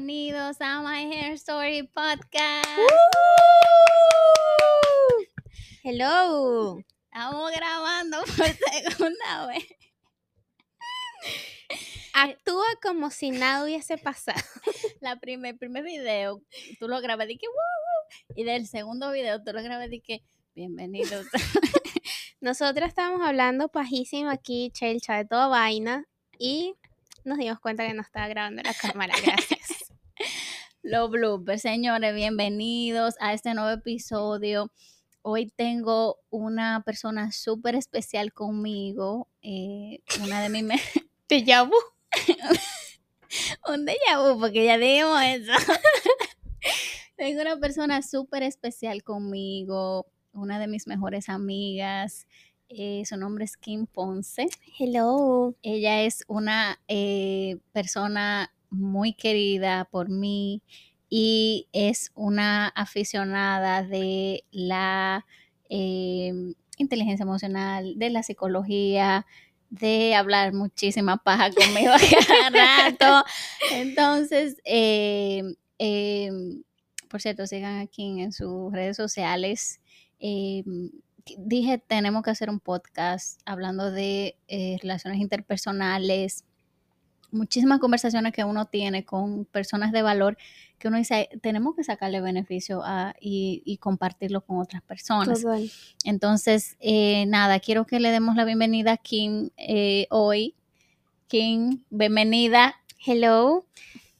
Bienvenidos a My Hair Story Podcast. Hello. Estamos grabando por segunda vez. Actúa como si nada hubiese pasado. La primer, primer video, tú lo grabas y que "Woo". y del segundo video tú lo grabas y que bienvenidos. Nosotros estábamos hablando pajísimo aquí, chelcha de toda vaina, y nos dimos cuenta que no estaba grabando la cámara. Gracias. Los bloopers, señores, bienvenidos a este nuevo episodio. Hoy tengo una persona súper especial conmigo, eh, una de mis Te llamo. un déjà vu, porque ya dijimos eso. Tengo una persona súper especial conmigo, una de mis mejores amigas. eh, su nombre es Kim Ponce. Hello. Ella es una eh, persona muy querida por mí y es una aficionada de la eh, inteligencia emocional, de la psicología, de hablar muchísima paja conmigo cada rato. Entonces, eh, eh, por cierto, sigan aquí en sus redes sociales. Eh, dije, tenemos que hacer un podcast hablando de eh, relaciones interpersonales, muchísimas conversaciones que uno tiene con personas de valor que uno dice, tenemos que sacarle beneficio a, y, y compartirlo con otras personas. Total. Entonces, eh, nada, quiero que le demos la bienvenida a Kim eh, hoy. Kim, bienvenida. Hello.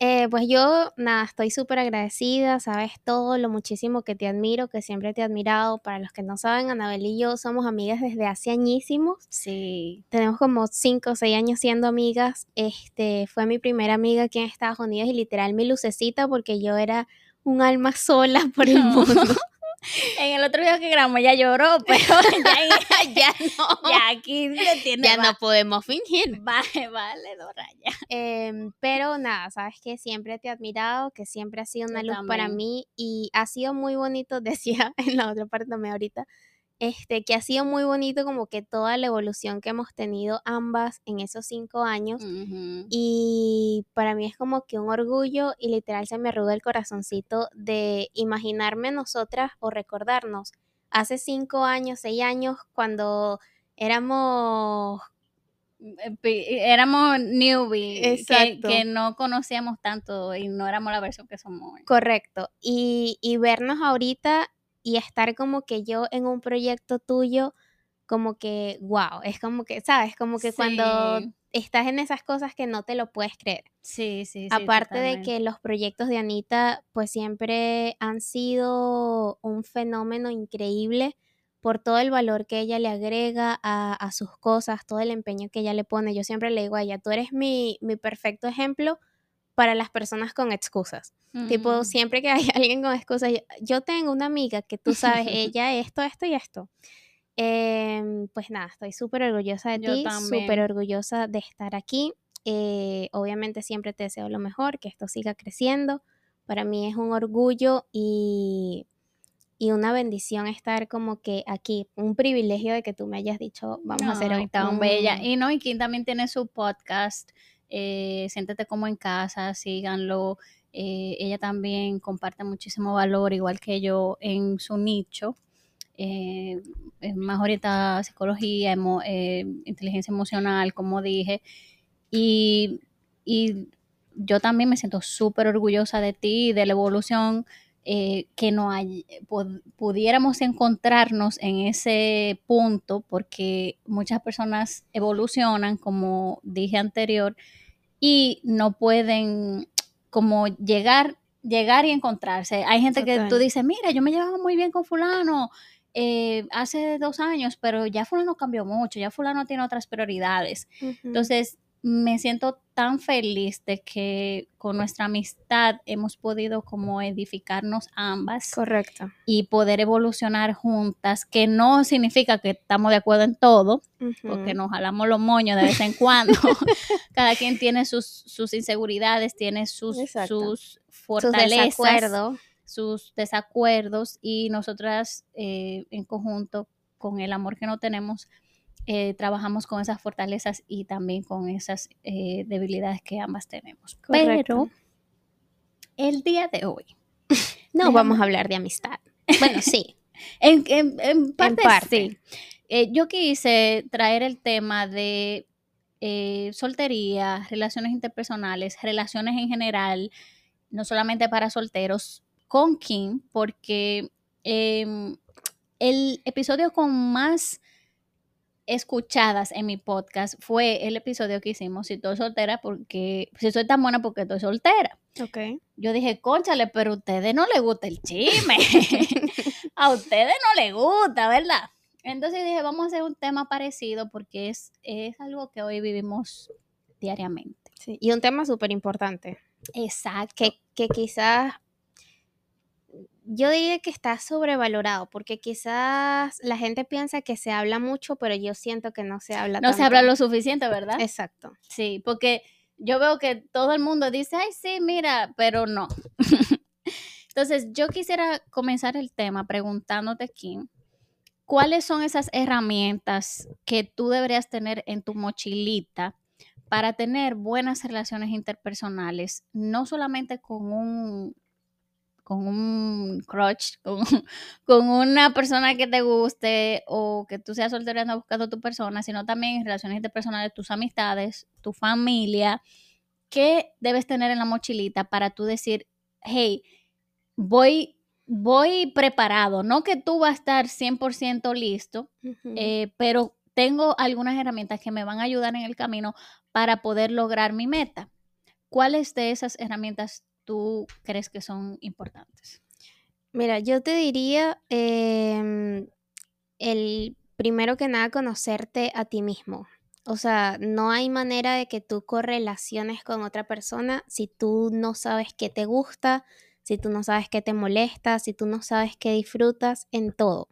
Eh, pues yo, nada, estoy súper agradecida, sabes todo lo muchísimo que te admiro, que siempre te he admirado. Para los que no saben, Anabel y yo somos amigas desde hace añísimos. Sí, tenemos como 5 o 6 años siendo amigas. Este, fue mi primera amiga aquí en Estados Unidos y literal mi lucecita porque yo era un alma sola por el mundo. En el otro video que grabamos ya lloró, pero ya, ya no. ya aquí se tiene Ya no podemos fingir. Vale, vale, ya. Em, pero nada, sabes que siempre te he admirado, que siempre has sido una Yo luz para mí y ha sido muy bonito, decía en la otra parte también ahorita, este, que ha sido muy bonito como que toda la evolución que hemos tenido ambas en esos cinco años. Y para mí es como que un orgullo y literal se me arruga el corazoncito de imaginarme nosotras o recordarnos hace cinco años, seis años, cuando éramos Eh, Éramos newbie, que, que no conocíamos tanto y no éramos la versión que somos hoy. correcto y, y vernos ahorita y estar como que yo en un proyecto tuyo, como que, wow, es como que, ¿sabes? Como que cuando estás en esas cosas que no te lo puedes creer. sí, sí, sí, Aparte de que los proyectos de Anita pues siempre han sido un fenómeno increíble por todo el valor que ella le agrega a, a sus cosas, todo el empeño que ella le pone. Yo siempre le digo a ella, tú eres mi, mi perfecto ejemplo para las personas con excusas. Tipo, Ujú. siempre que hay alguien con excusas, yo, yo tengo una amiga que tú sabes, ella esto, esto y esto. Em, pues nada, estoy súper orgullosa de Yo ti, súper orgullosa de estar aquí. Eh, obviamente siempre te deseo lo mejor, que esto siga creciendo. Para mí es un orgullo y, y una bendición estar como que aquí, un privilegio de que tú me hayas dicho, vamos a hacer un, tan bella. Y no, y Kim también tiene su podcast, eh, Siéntete como en casa, síganlo. Eh, ella también comparte muchísimo valor, igual que yo, en su nicho. Eh, más ahorita psicología, eh, inteligencia emocional, como dije. Y, y yo también me siento súper orgullosa de ti y de la evolución eh, que no hay, pu- pudiéramos encontrarnos en ese punto porque muchas personas evolucionan, como dije anterior, y no pueden como llegar, llegar y encontrarse. Hay gente que tú dices, mira, yo me llevaba muy bien con fulano eh, hace dos años, pero ya fulano cambió mucho, ya fulano tiene otras prioridades. Entonces, me siento tan feliz de que con nuestra amistad hemos podido como edificarnos ambas Correcto. y poder evolucionar juntas, que no significa que estamos de acuerdo en todo, porque nos jalamos los moños de vez en cuando. Cada quien tiene sus, sus inseguridades, tiene sus, Exacto. sus Sus fortalezas, desacuerdos. sus desacuerdos y nosotras eh, en conjunto, con el amor que no tenemos, eh, trabajamos con esas fortalezas y también con esas eh, debilidades que ambas tenemos. Correcto. Pero el día de hoy. no vamos a hablar de amistad. Bueno, sí. en, parte, sí. Eh, yo quise traer el tema de soltería, relaciones interpersonales, relaciones en general, no solamente para solteros, con Kim, porque em, el episodio con más escuchadas en mi podcast fue el episodio que hicimos Si estoy soltera porque si soy tan buena porque estoy soltera. Ok. Yo dije, conchale, pero a ustedes no les gusta el chisme. a ustedes no les gusta, ¿verdad? Entonces dije, vamos a hacer un tema parecido porque es, es algo que hoy vivimos diariamente. Sí, y un tema súper importante. Exacto. Que, que quizás yo diría que está sobrevalorado porque quizás la gente piensa que se habla mucho, pero yo siento que no se habla. No se habla lo suficiente, ¿verdad? Exacto. Sí, porque yo veo que todo el mundo dice, ay, sí, mira, pero no. Entonces, yo quisiera comenzar el tema preguntándote, Kim, ¿cuáles son esas herramientas que tú deberías tener en tu mochilita para tener buenas relaciones interpersonales, no solamente con un con un crush, con, una persona que te guste o que tú seas soltero buscando a tu persona, sino también en relaciones interpersonales, tus amistades, tu familia, ¿qué debes tener en la mochilita para tú decir, hey, voy, voy preparado? No que tú vas a estar 100% listo, eh, pero tengo algunas herramientas que me van a ayudar en el camino para poder lograr mi meta. ¿Cuáles de esas herramientas tú crees que son importantes? Mira, yo te diría, em, el primero que nada, conocerte a ti mismo. O sea, no hay manera de que tú correlaciones con otra persona si tú no sabes qué te gusta, si tú no sabes qué te molesta, si tú no sabes qué disfrutas en todo.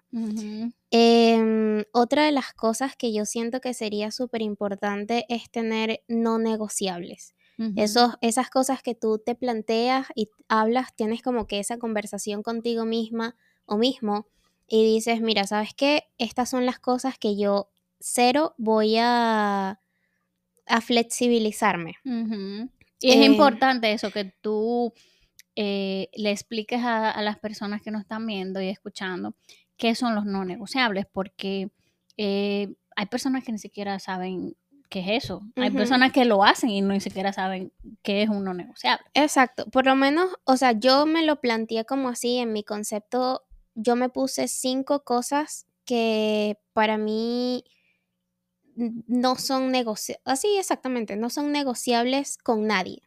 Em, otra de las cosas que yo siento que sería súper importante es tener no negociables esas cosas que tú te planteas y hablas, tienes como que esa conversación contigo misma o mismo y dices, mira, ¿sabes qué? Estas son las cosas que yo cero voy a, a flexibilizarme. Y es eh, importante eso, que tú eh, le expliques a, las personas que nos están viendo y escuchando qué son los no negociables, porque eh, hay personas que ni siquiera saben qué es eso. Hay personas que lo hacen y ni siquiera saben qué es un no negociable. Exacto, por lo menos, o sea, yo me lo planteé como así en mi concepto, yo me puse cinco cosas que para mí no son negociables, así exactamente, no son negociables con nadie.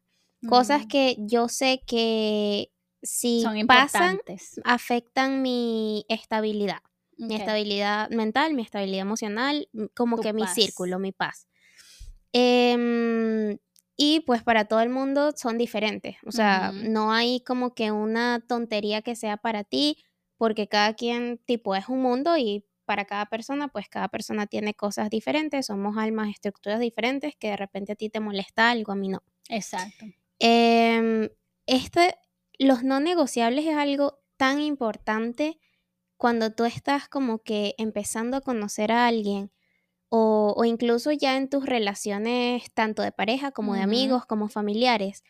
Cosas que yo sé que si pasan, afectan mi estabilidad. Mi estabilidad mental, mi estabilidad emocional, como que mi círculo, mi paz. Em, y pues para todo el mundo son diferentes. O sea, no hay como que una tontería que sea para ti, porque cada quien tipo es un mundo y para cada persona, pues cada persona tiene cosas diferentes, somos almas, estructuras diferentes, que de repente a ti te molesta algo, a mí no. Exacto. Em, este, los no negociables es algo tan importante cuando tú estás como que empezando a conocer a alguien o, incluso ya en tus relaciones tanto de pareja como de amigos, como familiares,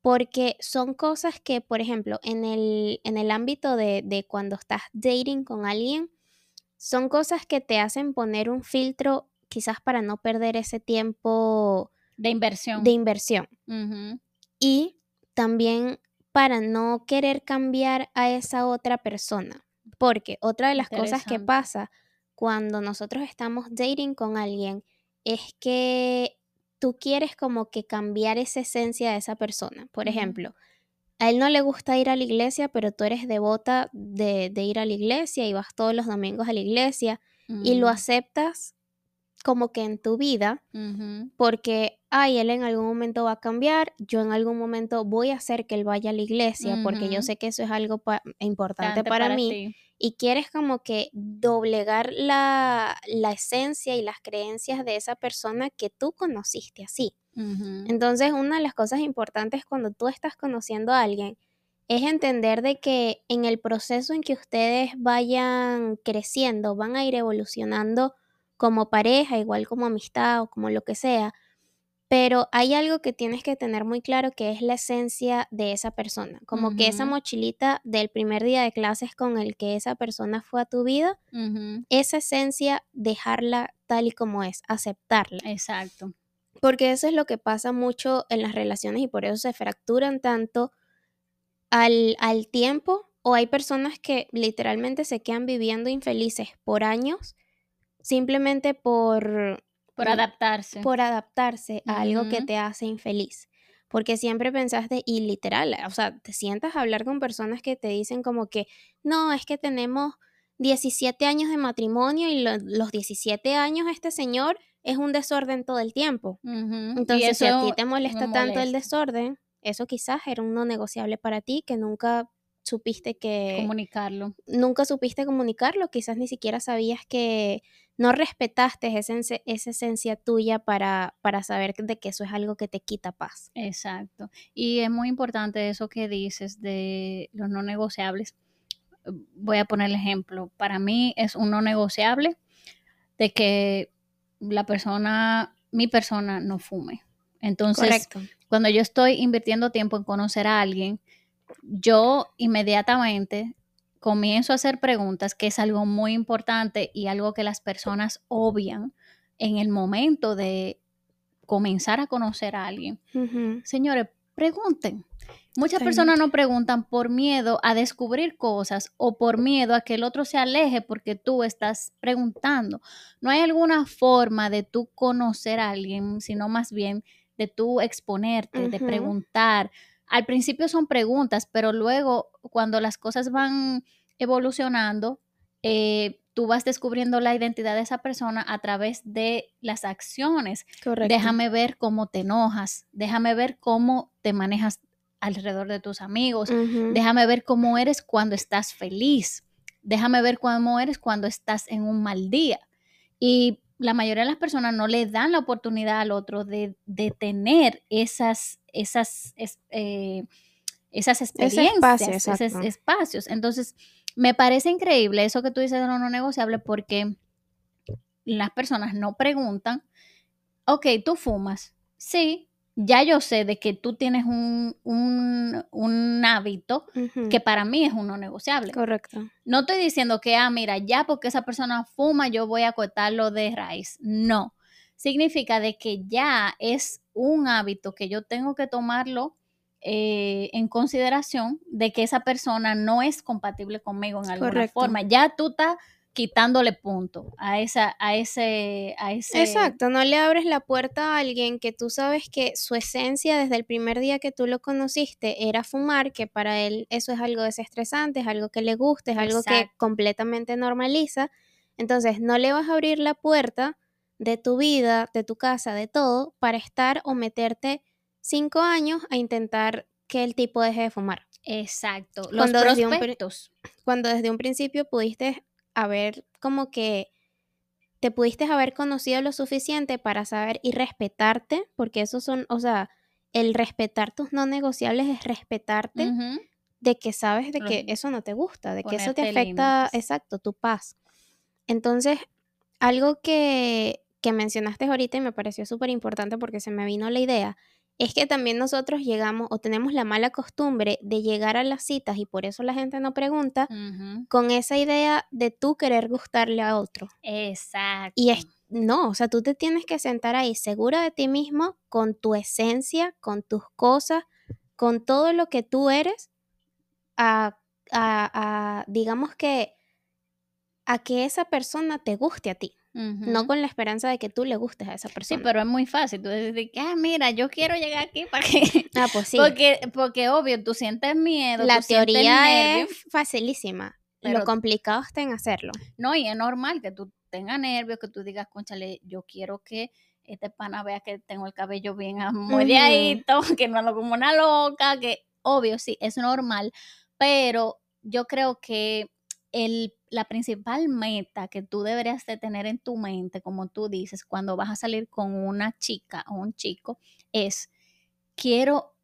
porque son cosas que, por ejemplo, en el, en el ámbito de, de, cuando estás dating con alguien, son cosas que te hacen poner un filtro quizás para no perder ese tiempo de inversión. De inversión. Y también para no querer cambiar a esa otra persona. Porque otra de las cosas que pasa cuando nosotros estamos dating con alguien es que tú quieres como que cambiar esa esencia de esa persona. Por ejemplo, a él no le gusta ir a la iglesia, pero tú eres devota de, ir a la iglesia y vas todos los domingos a la iglesia y lo mm. aceptas como que en tu vida, porque, ay, él en algún momento va a cambiar, yo en algún momento voy a hacer que él vaya a la iglesia, porque yo sé que eso es algo importante para, mí y quieres como que doblegar la, esencia y las creencias de esa persona que tú conociste así. Entonces, una de las cosas importantes cuando tú estás conociendo a alguien es entender de que en el proceso en que ustedes vayan creciendo, van a ir evolucionando como pareja, igual como amistad o como lo que sea, pero hay algo que tienes que tener muy claro que es la esencia de esa persona, como que esa mochilita del primer día de clases con el que esa persona fue a tu vida, esa esencia dejarla tal y como es, aceptarla. Exacto. Porque eso es lo que pasa mucho en las relaciones y por eso se fracturan tanto al, al tiempo o hay personas que literalmente se quedan viviendo infelices por años simplemente por, Por adaptarse. por adaptarse a algo que te hace infeliz. Porque siempre pensaste, y literal, o sea, te sientas a hablar con personas que te dicen como que, no, es que tenemos 17 años de matrimonio y lo- los 17 años este señor es un desorden todo el tiempo. Entonces, si a ti te me molesta tanto el molesta. desorden, eso quizás era un no negociable para ti que nunca supiste que Comunicarlo. nunca supiste comunicarlo, quizás ni siquiera sabías que no respetaste esa, esa esencia tuya para, para saber de que eso es algo que te quita paz. Exacto. Y es muy importante eso que dices de los no negociables. Voy a poner el ejemplo. Para mí es un no negociable de que la persona, mi persona, no fume. Entonces, Correcto. cuando yo estoy invirtiendo tiempo en conocer a alguien, yo inmediatamente comienzo a hacer preguntas, que es algo muy importante y algo que las personas obvian en el momento de comenzar a conocer a alguien. Señores, pregunten. Muchas personas no preguntan por miedo a descubrir cosas o por miedo a que el otro se aleje porque tú estás preguntando. No hay alguna forma de tú conocer a alguien, sino más bien de tú exponerte, de preguntar. Al principio son preguntas, pero luego cuando las cosas van evolucionando, eh, tú vas descubriendo la identidad de esa persona a través de las acciones. Correcto. Déjame ver cómo te enojas, déjame ver cómo te manejas alrededor de tus amigos, déjame ver cómo eres cuando estás feliz, déjame ver cómo eres cuando estás en un mal día. Y la mayoría de las personas no le dan la oportunidad al otro de, de tener esas, esas, es- eh, esas experiencias, espacio, esos espacios. Entonces, me parece increíble eso que tú dices de lo no negociable porque las personas no preguntan, ok, tú fumas, sí, ya yo sé de que tú tienes un, un, un hábito que para mí es un no negociable. Correcto. No estoy diciendo que, ah, mira, ya porque esa persona fuma, yo voy a cortarlo de raíz. No. Significa de que ya es un hábito que yo tengo que tomarlo eh, en consideración de que esa persona no es compatible conmigo en alguna Correcto. forma. Ya tú estás quitándole punto a esa, a ese, a ese. Exacto, no le abres la puerta a alguien que tú sabes que su esencia desde el primer día que tú lo conociste era fumar, que para él eso es algo desestresante, es algo que le gusta, es algo que completamente normaliza. Entonces, no le vas a abrir la puerta de tu vida, de tu casa, de todo, para estar o meterte cinco años a intentar que el tipo deje de fumar. Exacto. Los Cuando desde un prospectos. Cuando desde un principio pudiste haber como que te pudiste haber conocido lo suficiente para saber y respetarte, porque esos son, o sea, el respetar tus no negociables es respetarte de que sabes de que eso no te gusta, de que eso te afecta, límites. exacto, tu paz. Entonces, algo que, que mencionaste ahorita y me pareció súper importante porque se me vino la idea, es que también nosotros llegamos o tenemos la mala costumbre de llegar a las citas y por eso la gente no pregunta con esa idea de tú querer gustarle a otro. Exacto. Y es, no, o sea, tú te tienes que sentar ahí segura de ti mismo, con tu esencia, con tus cosas, con todo lo que tú eres, a, a- a, digamos que, a que esa persona te guste a ti, no con la esperanza de que tú le gustes a esa Sí, persona. pero es muy fácil. Tú dices que, ah, mira, yo quiero llegar aquí para que. Ah, pues sí. Porque, porque obvio, tú sientes miedo. la tú teoría es facilísima. pero- Lo complicado está en hacerlo. No, y es normal que tú tengas nervios, que tú digas, conchale, yo quiero que este pana vea que tengo el cabello bien amolladito, que no ando como una loca, que obvio, sí, es normal, pero yo creo que el, la principal meta que tú deberías de tener en tu mente, como tú dices, cuando vas a salir con una chica o un chico, es, quiero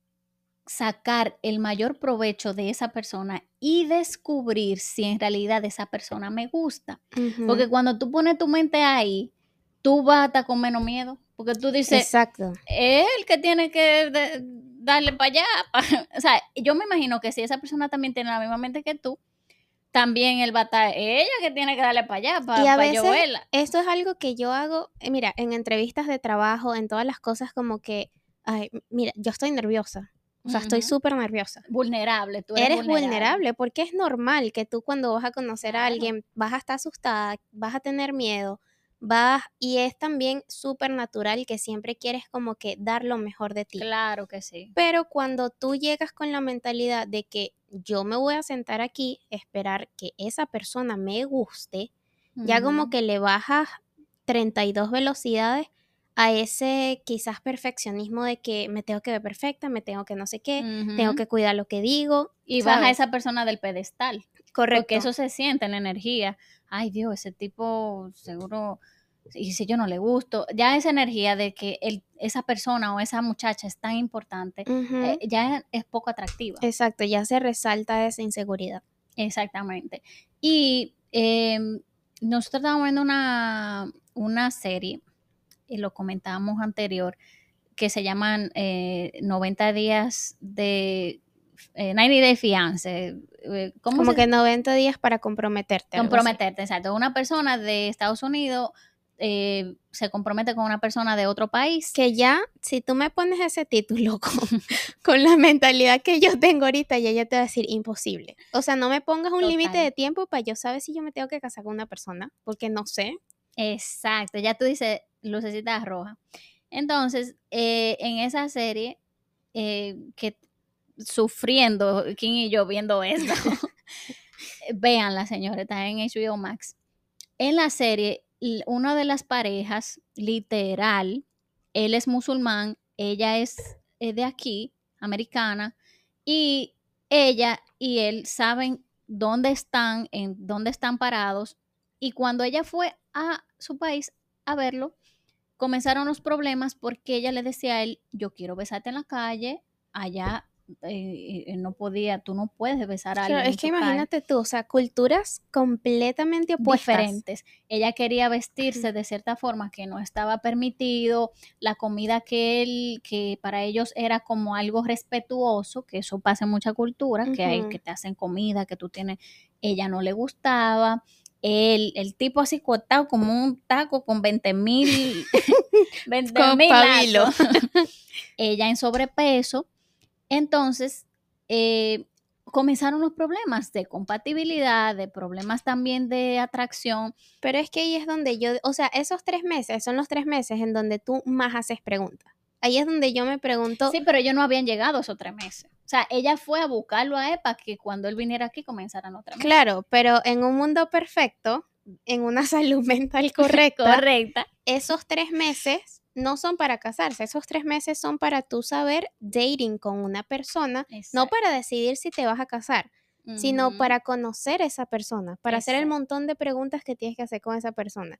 sacar el mayor provecho de esa persona y descubrir si en realidad esa persona me gusta. Porque cuando tú pones tu mente ahí, tú vas a estar con menos miedo. Porque tú dices, Exacto. es el que tiene que de- darle para allá. pa- O sea, yo me imagino que si esa persona también tiene la misma mente que tú, también él va a estar, ella que tiene que darle para allá, para Y a veces-. Esto es algo que yo hago, eh, mira, en entrevistas de trabajo, en todas las cosas como que, ay, mira, yo estoy nerviosa. O sea, estoy súper nerviosa. Vulnerable, tú eres, Eres vulnerable porque es normal que tú cuando vas a conocer a alguien vas a estar asustada, vas a tener miedo, vas y es también súper natural que siempre quieres como que dar lo mejor de ti. Claro que sí. Pero cuando tú llegas con la mentalidad de que yo me voy a sentar aquí, esperar que esa persona me guste, ya como que le bajas 32 velocidades a ese quizás perfeccionismo de que me tengo que ver perfecta, me tengo que no sé qué, tengo que cuidar lo que digo. Y baja ¿sabes? esa persona del pedestal. Correcto. Porque eso se siente en la energía. Ay, Dios, ese tipo seguro, y si yo no le gusto, ya esa energía de que el, esa persona o esa muchacha es tan importante, eh, ya es poco atractiva. Exacto, ya se resalta esa inseguridad. Exactamente. Y eh, nosotros estábamos viendo una, una serie, y lo comentábamos anterior, que se llaman eh, 90 días de... Eh, 90 Day Fiance. ¿Cómo Como se- que 90 días para comprometerte. comprometerte, exacto. Una persona de Estados Unidos eh, se compromete con una persona de otro país. Que ya, si tú me pones ese título con, con la mentalidad que yo tengo ahorita, ya ya te va a decir imposible. O sea, no me pongas un límite de tiempo para yo saber si yo me tengo que casar con una persona, porque no sé. Exacto, ya tú dices lucecita roja. Entonces, eh, en esa serie, eh, que sufriendo, King y yo viendo esto, véanla, señores, está en HBO Max. En la serie, una de las parejas, literal, él es musulmán, ella es de aquí, americana, y ella y él saben dónde están, en dónde están parados, y cuando ella fue a su país a verlo, comenzaron los problemas porque ella le decía a él, yo quiero besarte en la calle, allá eh, eh, no podía, tú no puedes besar a alguien. es que imagínate tú, o sea, culturas completamente opuestas. diferentes. Ella quería vestirse de cierta forma que no estaba permitido, la comida que él, que para ellos era como algo respetuoso, que eso pasa en mucha cultura, que hay que te hacen comida, que tú tienes, ella no le gustaba. El, el tipo así cortado como un taco con 20 mil 20 Con mil ella en sobrepeso. Entonces, eh, comenzaron los problemas de compatibilidad, de problemas también de atracción. Pero es que ahí es donde yo, o sea, esos tres meses son los tres meses en donde tú más haces preguntas. Ahí es donde yo me pregunto, Sí, pero ellos no habían llegado esos tres meses. O sea, ella fue a buscarlo a él para que cuando él viniera aquí comenzaran tres meses. claro, pero en un mundo perfecto, en una salud mental correcta, Correcta. esos tres meses no son para casarse, esos tres meses son para tú saber dating con una persona, no para decidir si te vas a casar, sino para conocer a esa persona, para hacer el montón de preguntas que tienes que hacer con esa persona.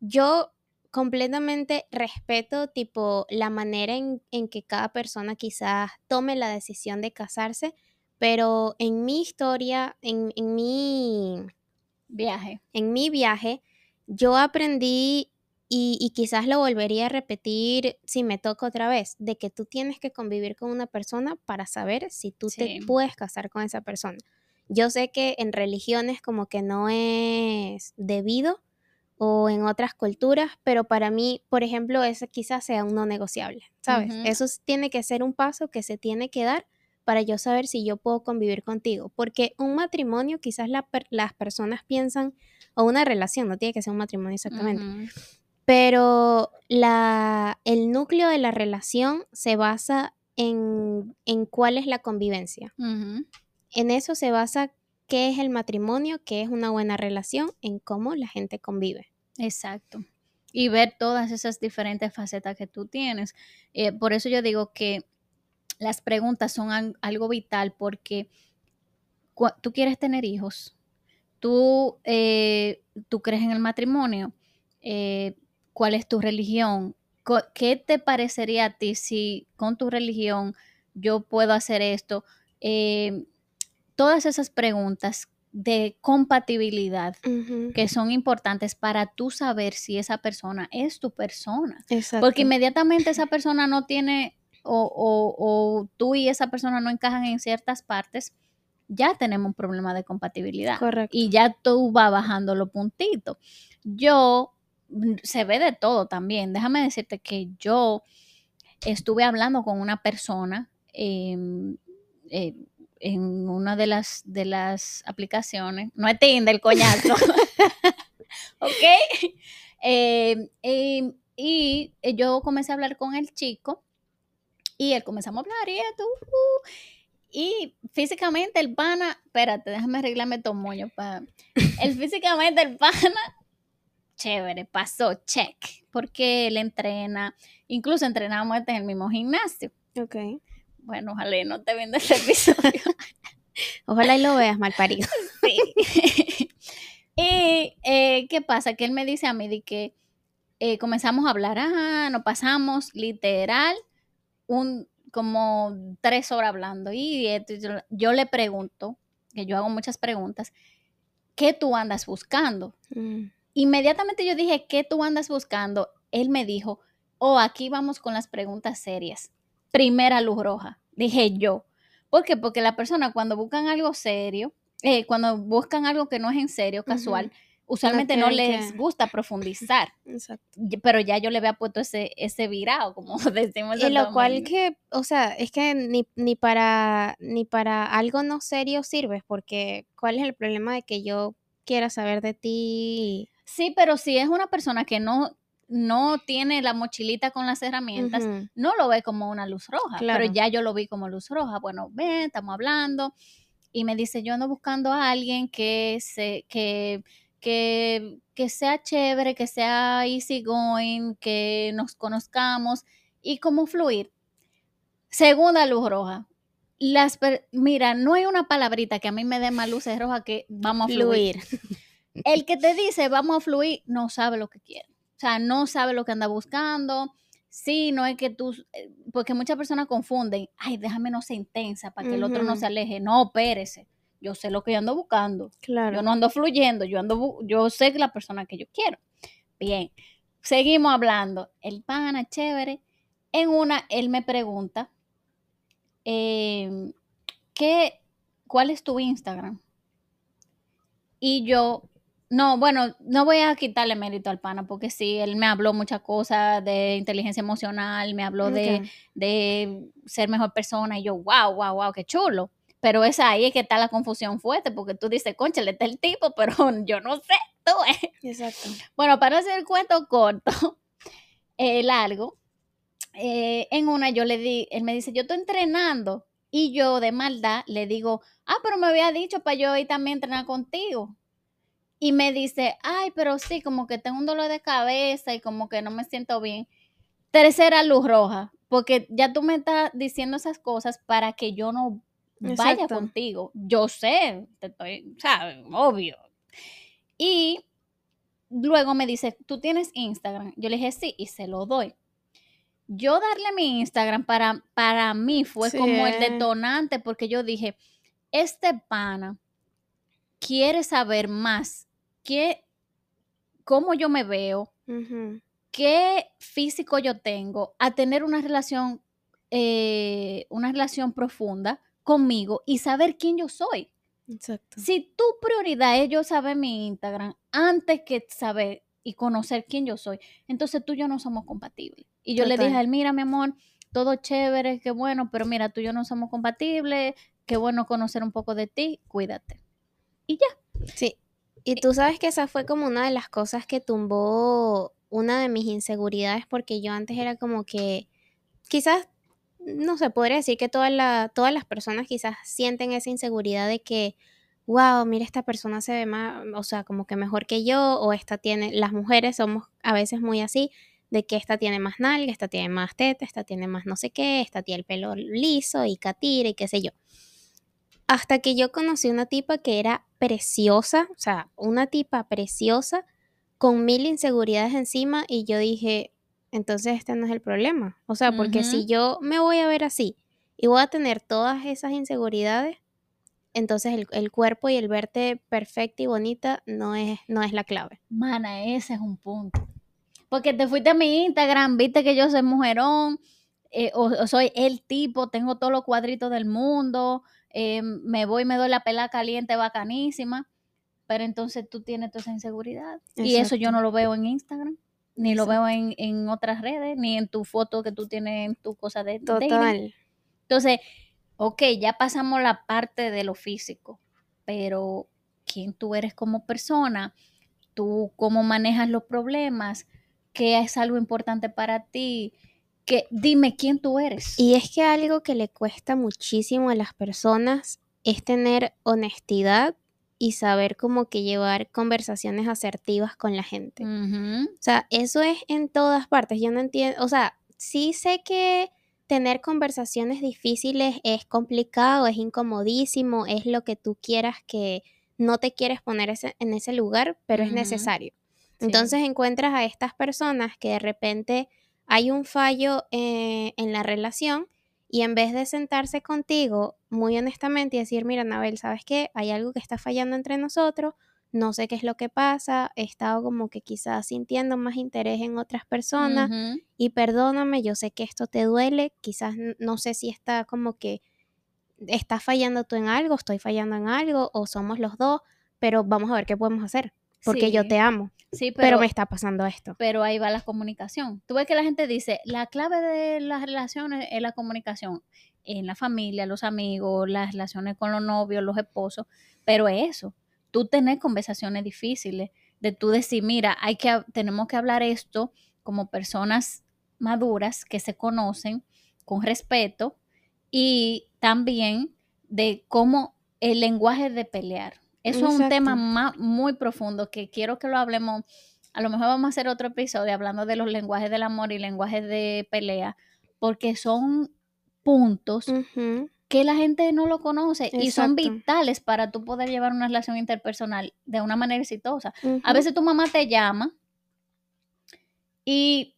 Yo completamente respeto tipo la manera en, en que cada persona quizás tome la decisión de casarse, pero en mi historia, en, en mi viaje. en mi viaje, yo aprendí y, y quizás lo volvería a repetir si me toca otra vez, de que tú tienes que convivir con una persona para saber si tú te puedes casar con esa persona. Yo sé que en religiones como que no es debido o en otras culturas, pero para mí, por ejemplo, eso quizás sea un no negociable, ¿sabes? Eso tiene que ser un paso que se tiene que dar para yo saber si yo puedo convivir contigo, porque un matrimonio quizás la per- las personas piensan, o una relación, no tiene que ser un matrimonio exactamente. Pero la, el núcleo de la relación se basa en, en cuál es la convivencia. En eso se basa qué es el matrimonio, qué es una buena relación, en cómo la gente convive. Exacto. Y ver todas esas diferentes facetas que tú tienes. Eh, por eso yo digo que las preguntas son al- algo vital porque tú quieres tener hijos, tú, eh, tú crees en el matrimonio, eh, cuál es tu religión, qué te parecería a ti si con tu religión yo puedo hacer esto. Eh, todas esas preguntas de compatibilidad que son importantes para tú saber si esa persona es tu persona. Exacto. Porque inmediatamente esa persona no tiene o, o- o tú y esa persona no encajan en ciertas partes, ya tenemos un problema de compatibilidad. Correcto. Y ya tú vas bajando los puntitos. Yo, se ve de todo también. Déjame decirte que yo estuve hablando con una persona em, eh, en una de las, de las aplicaciones. No es Tinder, el coñazo. ¿Ok? Eh, em, y yo comencé a hablar con el chico y él comenzamos a hablar y uh, físicamente el pana, espérate, déjame arreglarme estos moños para. El físicamente el pana, chévere, pasó, check. Porque él entrena, incluso entrenamos este en el mismo gimnasio. Ok. Bueno, ojalá y no te viendo este episodio. Ojalá y lo veas mal parido. Sí. y eh, ¿qué pasa? Que él me dice a mí de que eh, comenzamos a hablar, ah, nos pasamos literal un como tres horas hablando y esto, y yo, yo le pregunto, que yo hago muchas preguntas, ¿qué tú andas buscando? Mm, Inmediatamente yo dije, ¿qué tú andas buscando? Él me dijo, oh, aquí vamos con las preguntas serias. Primera luz roja, dije yo. ¿Por qué? Porque la persona cuando buscan algo serio, eh, cuando buscan algo que no es en serio, casual, usualmente no les que- gusta profundizar. Exacto. Pero ya yo le había puesto ese, ese virado, como decimos Y lo cual que, o sea, es que ni, ni para ni para algo no serio sirves, porque ¿cuál es el problema de que yo quiera saber de ti? Sí, pero si es una persona que no, no tiene la mochilita con las herramientas, no lo ve como una luz roja, Claro. pero ya yo lo vi como luz roja. Bueno, ven, estamos hablando y me dice, yo ando buscando a alguien que se, que, que, que sea chévere, que sea easy going, que nos conozcamos y cómo fluir. Segunda luz roja. Las per- mira, no hay una palabrita que a mí me dé más luces rojas que vamos a fluir. Fluir. El que te dice vamos a fluir no sabe lo que quiere. O sea, no sabe lo que anda buscando. Sí, no es que tú, eh, porque muchas personas confunden, ay, déjame no ser intensa para que el otro no se aleje. No, espérese. Yo sé lo que yo ando buscando. Claro. Yo no ando fluyendo, yo ando, yo sé la persona que yo quiero. Bien, seguimos hablando. El pana, chévere. En una, él me pregunta, em, ¿qué, ¿cuál es tu Instagram? Y yo, no, bueno, no voy a quitarle mérito al pana, porque sí, él me habló muchas cosas de inteligencia emocional, me habló de, de ser mejor persona, y yo, wow, wow, wow, qué chulo. Pero es ahí es que está la confusión fuerte, porque tú dices, conchale, está el tipo, pero yo no sé, tú ves. Exacto. Bueno, para hacer el cuento corto, eh, largo, eh, en una yo le di, él me dice, yo estoy entrenando. Y yo de maldad le digo, ah, pero me había dicho para yo ir también a entrenar contigo. Y me dice, ay, pero sí, como que tengo un dolor de cabeza y como que no me siento bien. Tercera luz roja, porque ya tú me estás diciendo esas cosas para que yo no vaya Exacto. contigo. Yo sé, te estoy, ¿sabes? Obvio. Y luego me dice, ¿tú tienes Instagram? Yo le dije, sí, y se lo doy. Yo darle mi Instagram para, para mí fue Sí, como el eh. detonante porque yo dije, este pana quiere saber más qué, cómo yo me veo, qué físico yo tengo, a tener una relación, eh, una relación profunda conmigo y saber quién yo soy. Exacto. Si tu prioridad es yo saber mi Instagram antes que saber y conocer quién yo soy, entonces tú y yo no somos compatibles. Y yo le dije a él, mira, mi amor, todo chévere, qué bueno, pero mira, tú y yo no somos compatibles, qué bueno conocer un poco de ti, cuídate. Y ya. Sí. Y tú sabes que esa fue como una de las cosas que tumbó una de mis inseguridades porque yo antes era como que quizás, no sé, podría decir que toda la, todas las personas quizás sienten esa inseguridad de que, wow, mira, esta persona se ve más, o sea, como que mejor que yo, o esta tiene, las mujeres somos a veces muy así, de que esta tiene más nalga, esta tiene más teta, esta tiene más no sé qué, esta tiene el pelo liso y catira y qué sé yo. Hasta que yo conocí una tipa que era preciosa, o sea, una tipa preciosa con mil inseguridades encima y yo dije, entonces este no es el problema. O sea, porque si yo me voy a ver así y voy a tener todas esas inseguridades, entonces el, el cuerpo y el verte perfecta y bonita no es, no es la clave. Mana, ese es un punto. Porque te fuiste a mi Instagram, viste que yo soy mujerón, eh, o, o soy el tipo, tengo todos los cuadritos del mundo, eh, me voy, me doy la pela caliente, bacanísima, pero entonces tú tienes toda esa inseguridad. Y eso yo no lo veo en Instagram, ni lo veo en, en otras redes, ni en tu foto que tú tienes en tu cosa de dating. Total. Entonces, ok, ya pasamos la parte de lo físico, pero quién tú eres como persona, tú cómo manejas los problemas, qué es algo importante para ti, que dime quién tú eres. Y es que algo que le cuesta muchísimo a las personas es tener honestidad y saber como que llevar conversaciones asertivas con la gente. O sea, eso es en todas partes. Yo no entiendo, o sea, sí sé que tener conversaciones difíciles es complicado, es incomodísimo, es lo que tú quieras que no te quieres poner ese- en ese lugar, pero es necesario. Sí. Entonces encuentras a estas personas que de repente hay un fallo eh, en la relación y en vez de sentarse contigo muy honestamente y decir, mira, Anabel, ¿sabes qué? Hay algo que está fallando entre nosotros, no sé qué es lo que pasa, he estado como que quizás sintiendo más interés en otras personas y perdóname, yo sé que esto te duele, quizás no sé si está como que estás fallando tú en algo, estoy fallando en algo o somos los dos, pero vamos a ver qué podemos hacer, porque yo te amo, sí, pero, pero, me está pasando esto. pero ahí va la comunicación. Tú ves que la gente dice, la clave de las relaciones es la comunicación en la familia, los amigos, las relaciones con los novios, los esposos, pero eso, tú tener conversaciones difíciles, de tú decir, mira, hay que, tenemos que hablar esto como personas maduras que se conocen con respeto y también de cómo el lenguaje de pelear. Eso es un tema muy profundo que quiero que lo hablemos. A lo mejor vamos a hacer otro episodio hablando de los lenguajes del amor y lenguajes de pelea, porque son puntos que la gente no lo conoce y son vitales para tú poder llevar una relación interpersonal de una manera exitosa. A veces tu mamá te llama y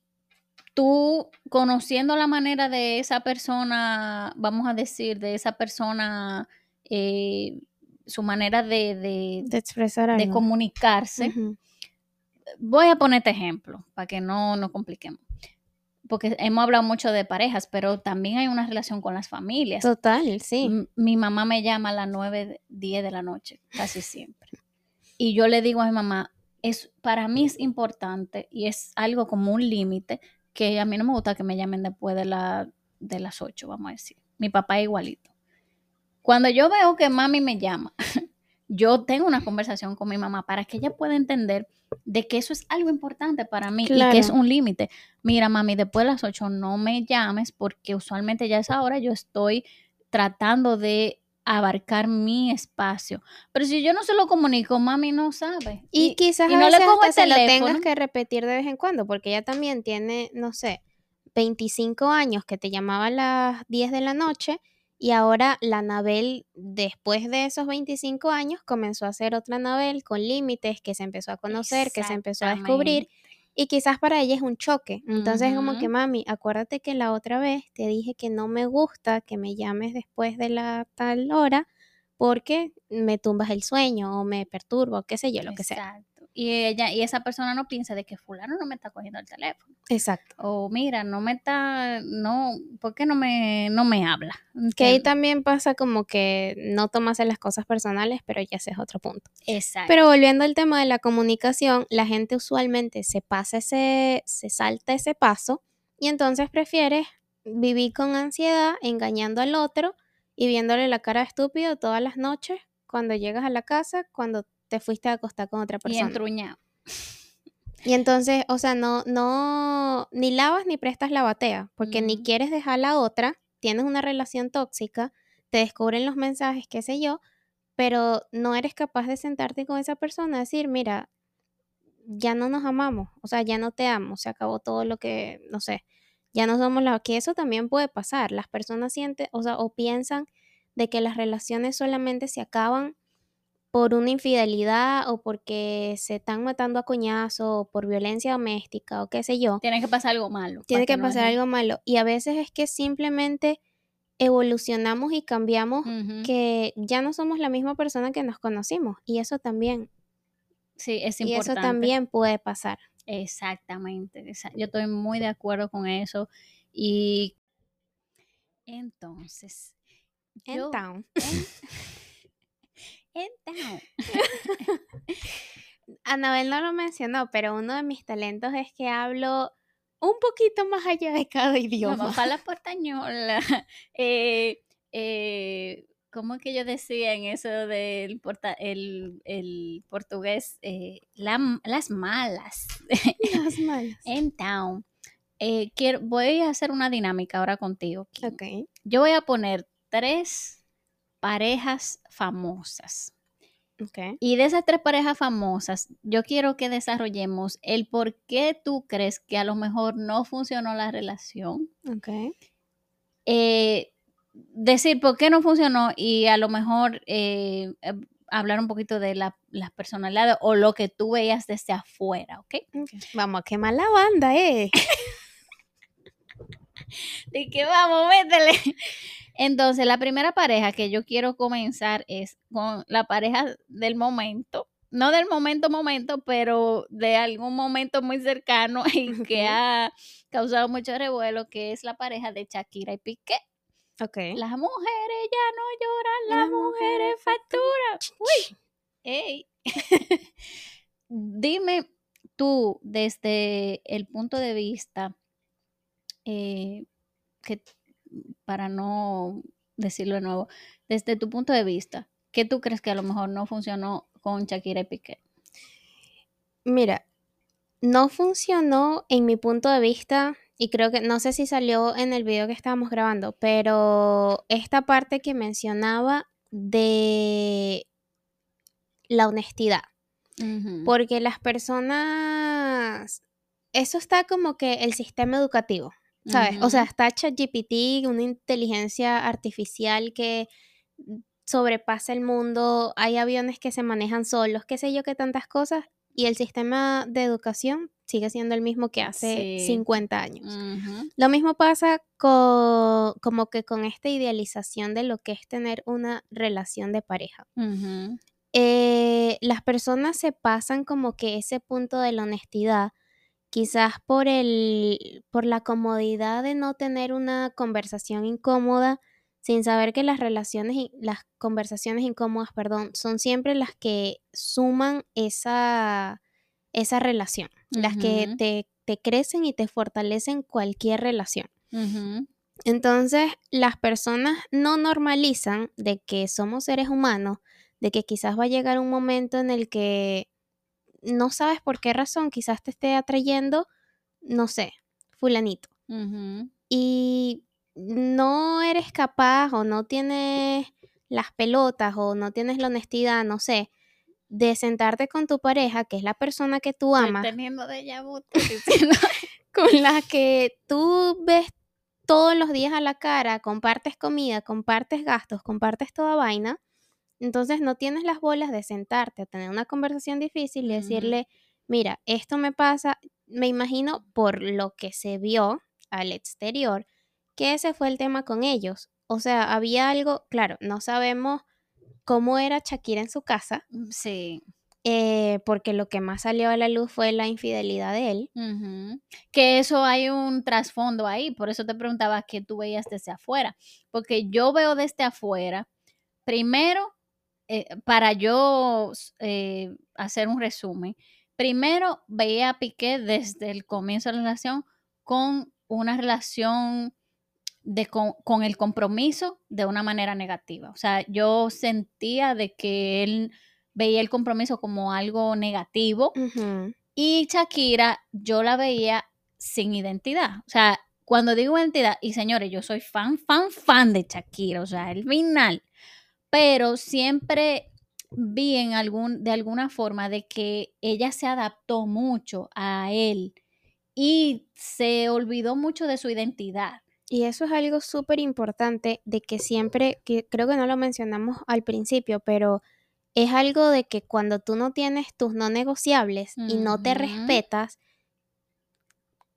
tú conociendo la manera de esa persona, vamos a decir, de esa persona, eh, su manera de, de- de expresar de comunicarse. Voy a ponerte ejemplo para que no nos compliquemos. Porque hemos hablado mucho de parejas, pero también hay una relación con las familias. Total, sí. M- Mi mamá me llama a las 9, 10 de la noche, casi siempre. Y yo le digo a mi mamá, es, para mí es importante y es algo como un límite que a mí no me gusta que me llamen después de, la, de las 8, vamos a decir. Mi papá es igualito. Cuando yo veo que mami me llama, yo tengo una conversación con mi mamá para que ella pueda entender de que eso es algo importante para mí y que es un límite. Mira, mami, después de las 8 no me llames porque usualmente ya a esa hora yo estoy tratando de abarcar mi espacio. Pero si yo no se lo comunico, mami no sabe. Y, quizás y a no le cojo hasta el se lo tengas teléfono. que repetir de vez en cuando, porque ella también tiene, no sé, 25 años que te llamaba a las 10 de la noche y ahora la Anabel, después de esos 25 años, comenzó a ser otra Anabel con límites, que se empezó a conocer, que se empezó a descubrir y quizás para ella es un choque. Entonces, como que mami, acuérdate que la otra vez te dije que no me gusta que me llames después de la tal hora porque me tumbas el sueño o me perturba o qué sé yo, lo que sea. Y ella, y esa persona no piensa de que fulano no me está cogiendo el teléfono. Exacto. O mira, no me está, no, ¿por qué no me, no me habla? Que ahí también pasa como que no tomarse las cosas personales, pero ya ese es otro punto. Exacto. Pero volviendo al tema de la comunicación, la gente usualmente se pasa ese, se salta ese paso y entonces prefieres vivir con ansiedad, engañando al otro y viéndole la cara de estúpido todas las noches cuando llegas a la casa, cuando te fuiste a acostar con otra y persona. entruñado. Y entonces, o sea, no, no, ni lavas ni prestas la batea, porque ni quieres dejar a la otra, tienes una relación tóxica, te descubren los mensajes, qué sé yo, pero no eres capaz de sentarte con esa persona y decir, mira, ya no nos amamos, o sea, ya no te amo, se acabó todo lo que, no sé, ya no somos la que eso también puede pasar. Las personas sienten, o sea, o piensan de que las relaciones solamente se acaban por una infidelidad o porque se están matando a coñazo o por violencia doméstica o qué sé yo. Tiene que pasar algo malo. Tiene que no pasar algo malo y a veces es que simplemente evolucionamos y cambiamos que ya no somos la misma persona que nos conocimos. Y eso también, Sí, es y eso importante. también puede pasar. Exactamente. Yo estoy muy de acuerdo con eso. Y entonces, yo Entonces, Entonces, Anabel no lo mencionó, pero uno de mis talentos es que hablo un poquito más allá de cada idioma. Para la portañola. Eh, eh, ¿Cómo es que yo decía en eso del porta- el, el portugués? Eh, la- las malas. Las malas. En town. Eh, quiero, voy a hacer una dinámica ahora contigo. Kim. Ok. Yo voy a poner tres parejas famosas. Ok. Y de esas tres parejas famosas, yo quiero que desarrollemos el por qué tú crees que a lo mejor no funcionó la relación. Ok. Eh, decir por qué no funcionó y a lo mejor eh, eh, hablar un poquito de la- las personalidades o lo que tú veías desde afuera, ¿ok? ok. Vamos a quemar la banda, eh. De que vamos, métele. Entonces, la primera pareja que yo quiero comenzar es con la pareja del momento. No del momento, momento, pero de algún momento muy cercano y que ha causado mucho revuelo, que es la pareja de Shakira y Piqué. Ok. Las mujeres ya no lloran, las Las mujeres mujeres facturan. Uy, ey. Dime tú, desde el punto de vista, eh, que para no decirlo de nuevo, desde tu punto de vista, ¿qué tú crees que a lo mejor no funcionó con Shakira y Piqué? Mira, no funcionó en mi punto de vista y creo que no sé si salió en el video que estábamos grabando, pero esta parte que mencionaba de la honestidad, porque las personas, eso está como que el sistema educativo, ¿sabes? O sea, está ChatGPT, una inteligencia artificial que sobrepasa el mundo, hay aviones que se manejan solos, qué sé yo, qué tantas cosas, y el sistema de educación sigue siendo el mismo que hace Sí. 50 años. Lo mismo pasa con, como que con esta idealización de lo que es tener una relación de pareja. Eh, las personas se pasan como que ese punto de la honestidad, quizás por el, por la comodidad de no tener una conversación incómoda, sin saber que las relaciones y las conversaciones incómodas, perdón, son siempre las que suman esa, esa relación, las que te, te crecen y te fortalecen cualquier relación. Entonces, las personas no normalizan de que somos seres humanos, de que quizás va a llegar un momento en el que no sabes por qué razón, quizás te esté atrayendo, no sé, fulanito. Y no eres capaz o no tienes las pelotas o no tienes la honestidad, no sé, de sentarte con tu pareja, que es la persona que tú Estoy amas, teniendo vu, diciendo. con la que tú ves todos los días a la cara, compartes comida, compartes gastos, compartes toda vaina, entonces no tienes las bolas de sentarte a tener una conversación difícil y decirle, mira, esto me pasa, me imagino por lo que se vio al exterior, que ese fue el tema con ellos. O sea, había algo, claro, no sabemos cómo era Shakira en su casa, Mm, Sí. eh, porque lo que más salió a la luz fue la infidelidad de él. Que eso hay un trasfondo ahí, por eso te preguntaba qué tú veías desde afuera, porque yo veo desde afuera, primero, eh, para yo eh, hacer un resumen, primero veía a Piqué desde el comienzo de la relación con una relación de con, con el compromiso de una manera negativa. O sea, yo sentía de que él veía el compromiso como algo negativo y Shakira, yo la veía sin identidad. O sea, cuando digo identidad, y señores, yo soy fan, fan, fan de Shakira, o sea, el final. Pero siempre vi en algún, de alguna forma de que ella se adaptó mucho a él y se olvidó mucho de su identidad. Y eso es algo súper importante de que siempre, que creo que no lo mencionamos al principio, pero es algo de que cuando tú no tienes tus no negociables y no te respetas,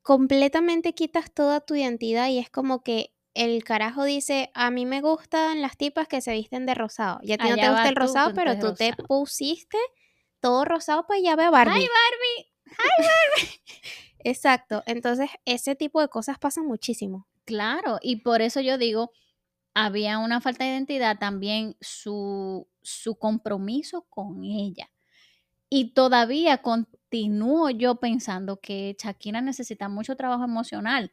completamente quitas toda tu identidad y es como que el carajo dice, a mí me gustan las tipas que se visten de rosado. Ya a ti no te Allá gusta el rosado, pero tú te pusiste todo rosado para ya ver a Barbie. ¡Ay, Barbie! Exacto. Entonces, ese tipo de cosas pasan muchísimo. Claro, y por eso yo digo, había una falta de identidad también su, su compromiso con ella. Y todavía continúo yo pensando que Shakira necesita mucho trabajo emocional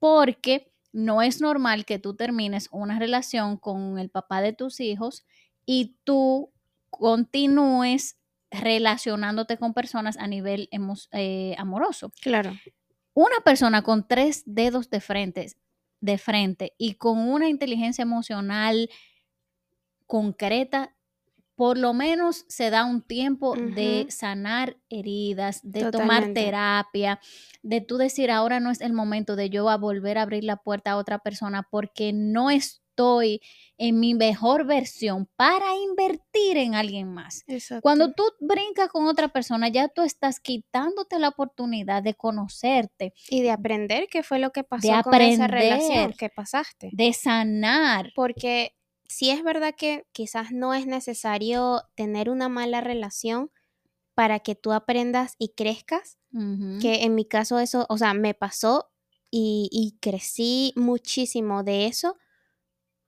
porque no es normal que tú termines una relación con el papá de tus hijos y tú continúes relacionándote con personas a nivel eh, amoroso Claro. una persona con tres dedos de frente, de frente y con una inteligencia emocional concreta, por lo menos se da un tiempo de sanar heridas, de tomar terapia, de tú decir ahora no es el momento de yo a volver a abrir la puerta a otra persona porque no estoy en mi mejor versión para invertir en alguien más. Exacto. Cuando tú brincas con otra persona, ya tú estás quitándote la oportunidad de conocerte, Y de aprender qué fue lo que pasó con esa relación aprender. que pasaste. de sanar. Porque sí es verdad que quizás no es necesario tener una mala relación para que tú aprendas y crezcas, que en mi caso eso, o sea, me pasó y, y crecí muchísimo de eso,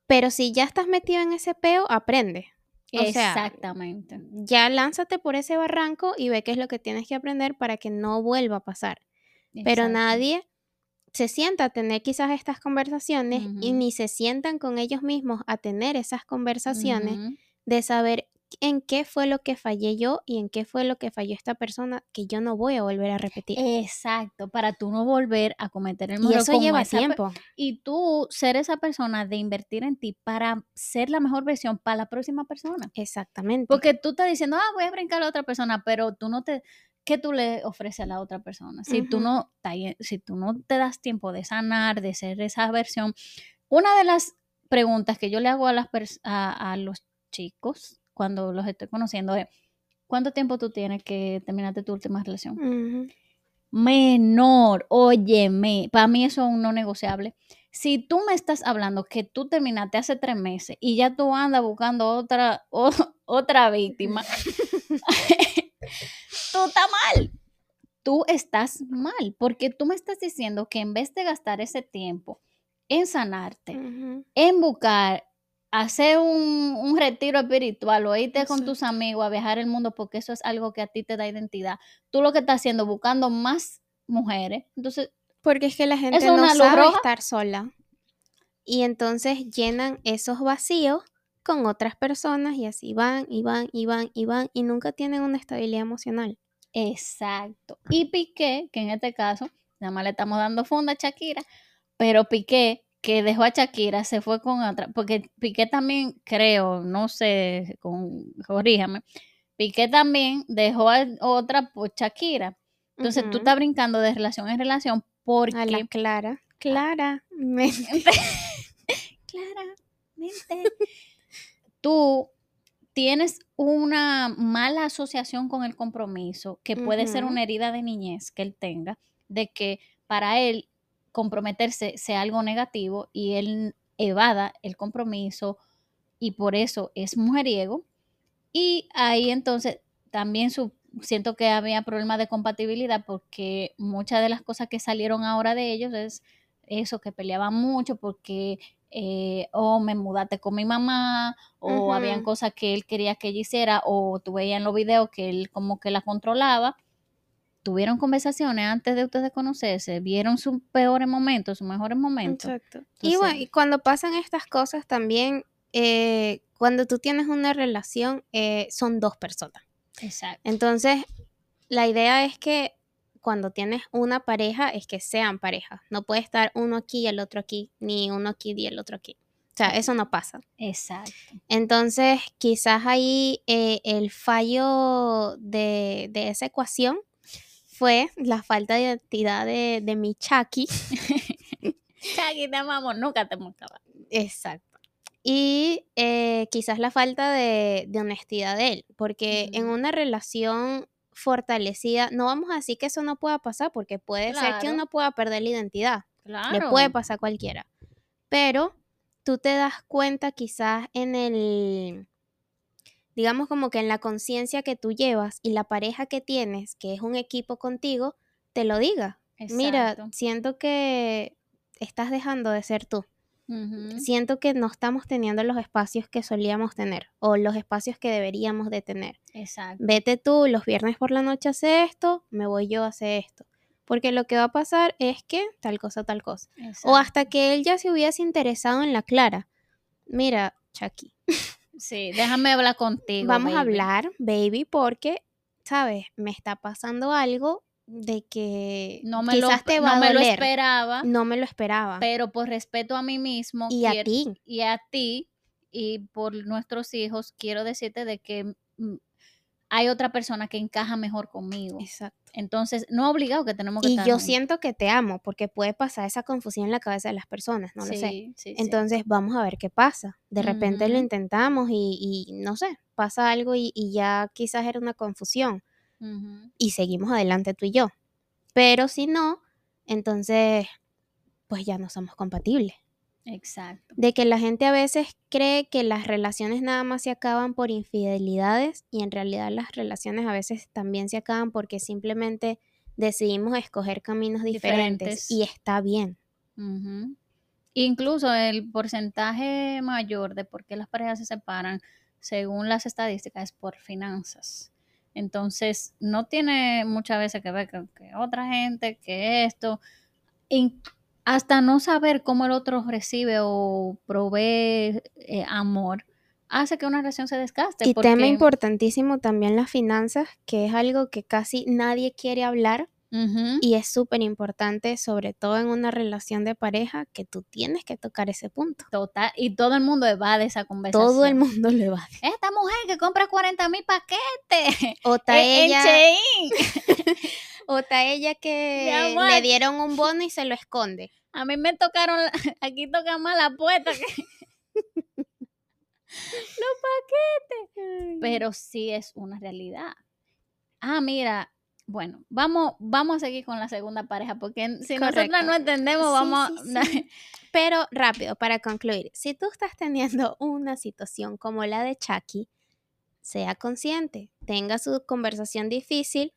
pero si ya estás metido en ese peo, aprende. O sea, Exactamente. ya lánzate por ese barranco y ve qué es lo que tienes que aprender para que no vuelva a pasar. Pero nadie se sienta a tener quizás estas conversaciones y ni se sientan con ellos mismos a tener esas conversaciones de saber en qué fue lo que fallé yo y en qué fue lo que falló esta persona que yo no voy a volver a repetir. Exacto, para tú no volver a cometer el y mismo error eso como lleva tiempo. y tú ser esa persona de invertir en ti para ser la mejor versión para la próxima persona. Exactamente. Porque tú estás diciendo, ah, voy a brincar a otra persona, pero tú no te, ¿qué tú le ofreces a la otra persona? Si tú no, si tú no te das tiempo de sanar, de ser esa versión. Una de las preguntas que yo le hago a, las a, a los chicos cuando los estoy conociendo es, ¿cuánto tiempo tú tienes que terminaste tu última relación? Ujú. Menor, óyeme, para mí eso es un no negociable. Si tú me estás hablando que tú terminaste hace tres meses y ya tú andas buscando otra, o- otra víctima, tú estás mal. Tú estás mal, porque tú me estás diciendo que en vez de gastar ese tiempo en sanarte, en buscar, hacer un, un retiro espiritual o irte con tus amigos a viajar el mundo, porque eso es algo que a ti te da identidad, tú lo que estás haciendo buscando más mujeres, entonces Porque es que la gente ¿Eso es no sabe roja? estar sola. Y entonces llenan esos vacíos con otras personas y así van y van y van y van y nunca tienen una estabilidad emocional. Exacto. Y Piqué, que en este caso, nada más le estamos dando funda a Shakira, pero Piqué, que dejó a Shakira, se fue con otra, porque Piqué también, creo, no sé, con, corríjame, Piqué también dejó a otra por Shakira. Entonces tú Ujú. estás brincando de relación en relación A la porque clara. Claramente. claramente tú tienes una mala asociación con el compromiso, que puede ser una herida de niñez que él tenga, de que para él comprometerse sea algo negativo y él evada el compromiso y por eso es mujeriego. Y ahí entonces también su- siento que había problemas de compatibilidad porque muchas de las cosas que salieron ahora de ellos es eso, que peleaban mucho porque eh, o me mudaste con mi mamá o habían Ujú. cosas que él quería que ella hiciera o tú veías en los videos que él como que la controlaba. Tuvieron conversaciones antes de ustedes conocerse, vieron sus peores momentos, sus mejores momentos. Exacto. Y bueno, y cuando pasan estas cosas también, eh, cuando tú tienes una relación, eh, son dos personas. Exacto. Entonces, la idea es que cuando tienes una pareja, es que sean pareja. No puede estar uno aquí y el otro aquí, ni uno aquí y el otro aquí. O sea, eso no pasa. Exacto. Entonces, quizás ahí eh, el fallo de, de esa ecuación fue la falta de identidad de, de mi Chucky. Chagui, te amamos, nunca te hemos acabado. Exacto. Y eh, quizás la falta de, de honestidad de él, porque en una relación fortalecida, no vamos a decir que eso no pueda pasar, porque puede ser que uno pueda perder la identidad, Claro. le puede pasar a cualquiera. pero tú te das cuenta quizás en el, digamos como que en la conciencia que tú llevas y la pareja que tienes, que es un equipo contigo, te lo diga. Mira, siento que estás dejando de ser tú. Siento que no estamos teniendo los espacios que solíamos tener o los espacios que deberíamos de tener. Exacto. Vete tú, los viernes por la noche hace esto, me voy yo a hacer esto. Porque lo que va a pasar es que tal cosa, tal cosa. O hasta que él ya se hubiese interesado en la Clara. Mira, Chucky, Sí, déjame hablar contigo. vamos a hablar, baby, porque, ¿sabes? Me está pasando algo de que No me, lo, quizás te va no a me lo esperaba, No me lo esperaba. pero por respeto a mí mismo y a ti. y a ti y por nuestros hijos, quiero decirte de que mm, hay otra persona que encaja mejor conmigo. Exacto. Entonces, no obligado que tenemos que Y estar yo juntos. siento que te amo, porque puede pasar esa confusión en la cabeza de las personas, no lo sé. Sí, sí, sí. Entonces vamos a ver qué pasa. De repente lo intentamos y, y no sé, pasa algo y, y ya quizás era una confusión Y seguimos adelante tú y yo. Pero si no, entonces pues ya no somos compatibles. Exacto. De que la gente a veces cree que las relaciones nada más se acaban por infidelidades y en realidad las relaciones a veces también se acaban porque simplemente decidimos escoger caminos diferentes, Diferentes. y está bien. Incluso el porcentaje mayor de por qué las parejas se separan, según las estadísticas, es por finanzas. Entonces, no tiene muchas veces que ver con que otra gente, que esto, hasta no saber cómo el otro recibe o provee eh, amor, hace que una relación se desgaste. Y tema importantísimo también las finanzas, que es algo que casi nadie quiere hablar Y es súper importante, sobre todo en una relación de pareja, que tú tienes que tocar ese punto. Total, y todo el mundo evade esa conversación. Todo el mundo lo evade. Esta mujer que compra 40 mil paquetes. O está en- en ella, o está ella que le dieron un bono y se lo esconde. A mí me tocaron, aquí toca más la puerta que los paquetes. Pero sí es una realidad. Ah, mira, bueno, vamos, vamos a seguir con la segunda pareja, porque si Correcto. no entendemos, vamos sí, a... sí. Pero rápido, para concluir, si tú estás teniendo una situación como la de Chucky, sea consciente, tenga su conversación difícil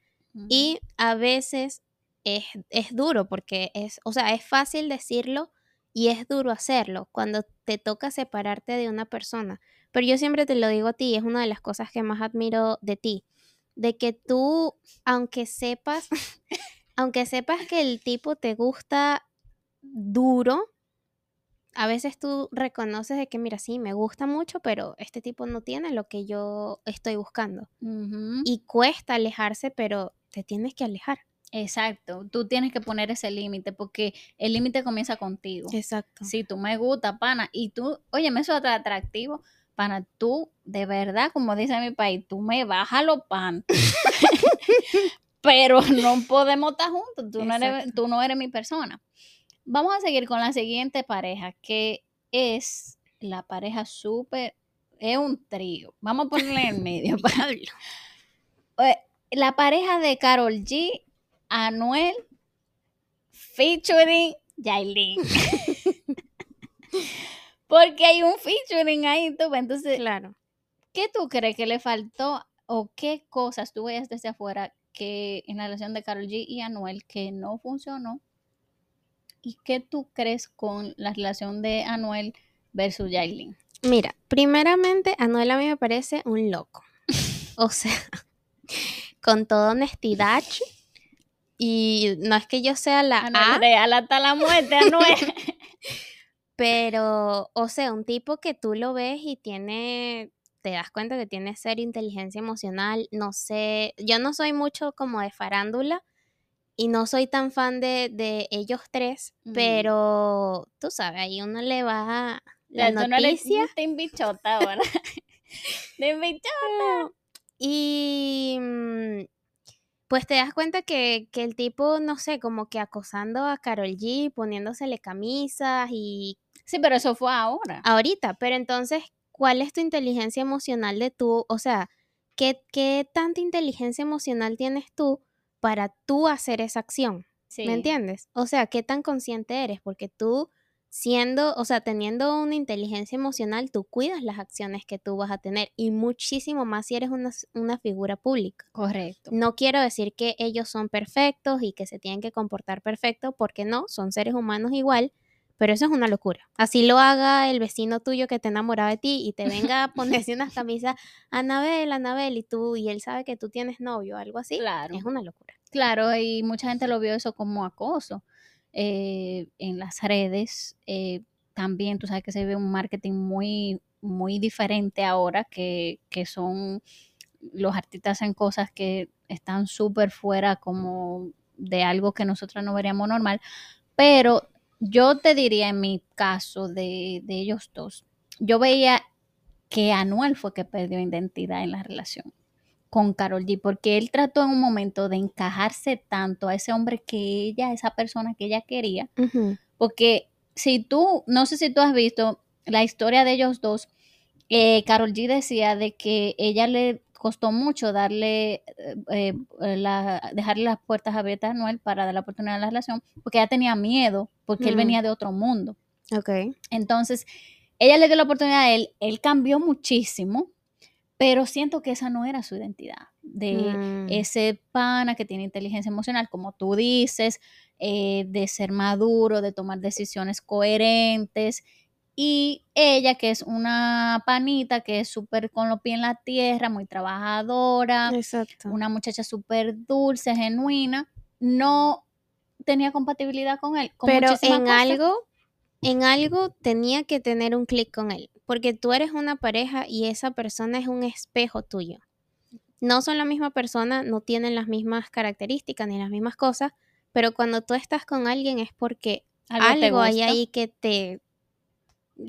y a veces es, es duro porque es, o sea, es fácil decirlo y es duro hacerlo cuando te toca separarte de una persona. Pero yo siempre te lo digo a ti, es una de las cosas que más admiro de ti, de que tú, aunque sepas, aunque sepas que el tipo te gusta duro, a veces tú reconoces de que, mira, sí, me gusta mucho, pero este tipo no tiene lo que yo estoy buscando. Y cuesta alejarse, pero te tienes que alejar. Exacto, tú tienes que poner ese límite, porque el límite comienza contigo. Exacto. Si tú me gusta, pana, y tú, oye, me eso es atractivo, pana, tú, de verdad, como dice mi país, tú me bajas los pan. Pero no podemos estar juntos, tú no, eres, tú no eres mi persona. Vamos a seguir con la siguiente pareja, que es la pareja súper, es un trío. Vamos a ponerle en medio. Pablo. Eh, La pareja de Carol G, Anuel, featuring Yailin. Porque hay un featuring ahí, tú. Entonces, Claro. ¿qué tú crees que le faltó o qué cosas tú veías desde afuera que en la relación de Carol G y Anuel que no funcionó? ¿Y qué tú crees con la relación de Anuel versus Yailin? Mira, primeramente, Anuel a mí me parece un loco. O sea, con toda honestidad. Y no es que yo sea la Anuel A, real hasta la muerte, Anuel. pero, o sea, un tipo que tú lo ves y tiene, te das cuenta que tiene seria inteligencia emocional. No sé, yo no soy mucho como de farándula y no soy tan fan de, de ellos tres, Mm. pero tú sabes, ahí uno le va la no eres noticia. Team Bichota ahora. Team Bichota. Y mm, pues te das cuenta que, que el tipo, no sé, como que acosando a Carol G, poniéndosele camisas y Sí, pero eso fue ahora. ahorita, pero entonces, ¿cuál es tu inteligencia emocional de tú? O sea, ¿qué, qué tanta inteligencia emocional tienes tú para tú hacer esa acción? Sí. ¿Me entiendes? O sea, ¿qué tan consciente eres? Porque tú siendo, o sea, teniendo una inteligencia emocional, tú cuidas las acciones que tú vas a tener y muchísimo más si eres una, una figura pública. Correcto. No quiero decir que ellos son perfectos y que se tienen que comportar perfecto, porque no, son seres humanos igual, pero eso es una locura. Así lo haga el vecino tuyo que te enamoraba de ti y te venga a ponerse unas camisas, Anabel, Anabel, y tú, y él sabe que tú tienes novio, algo así. Claro. Es una locura. Claro, y mucha gente lo vio eso como acoso eh, en las redes. eh, también tú sabes que se ve un marketing muy, muy diferente ahora, que, que son los artistas en cosas que están súper fuera como de algo que nosotros no veríamos normal. Pero yo te diría en mi caso de, de ellos dos, yo veía que Anuel fue que perdió identidad en la relación con Carol G, porque él trató en un momento de encajarse tanto a ese hombre que ella, esa persona que ella quería, porque si tú, no sé si tú has visto la historia de ellos dos, eh, Carol G decía de que ella le costó mucho darle, eh, eh, la- dejarle las puertas abiertas a Anuel para dar la oportunidad a la relación, porque ella tenía miedo, porque él venía de otro mundo. Ok. Entonces, ella le dio la oportunidad a él, él cambió muchísimo, pero siento que esa no era su identidad, de Mm. ese pana que tiene inteligencia emocional, como tú dices, eh, de ser maduro, de tomar decisiones coherentes. Y ella, que es una panita, que es súper con los pies en la tierra, muy trabajadora, Exacto. una muchacha súper dulce, genuina, no tenía compatibilidad con él. Con Pero en cosas. algo, en algo tenía que tener un clic con él, porque tú eres una pareja y esa persona es un espejo tuyo. No son la misma persona, no tienen las mismas características ni las mismas cosas, pero cuando tú estás con alguien es porque Algo hay ahí que te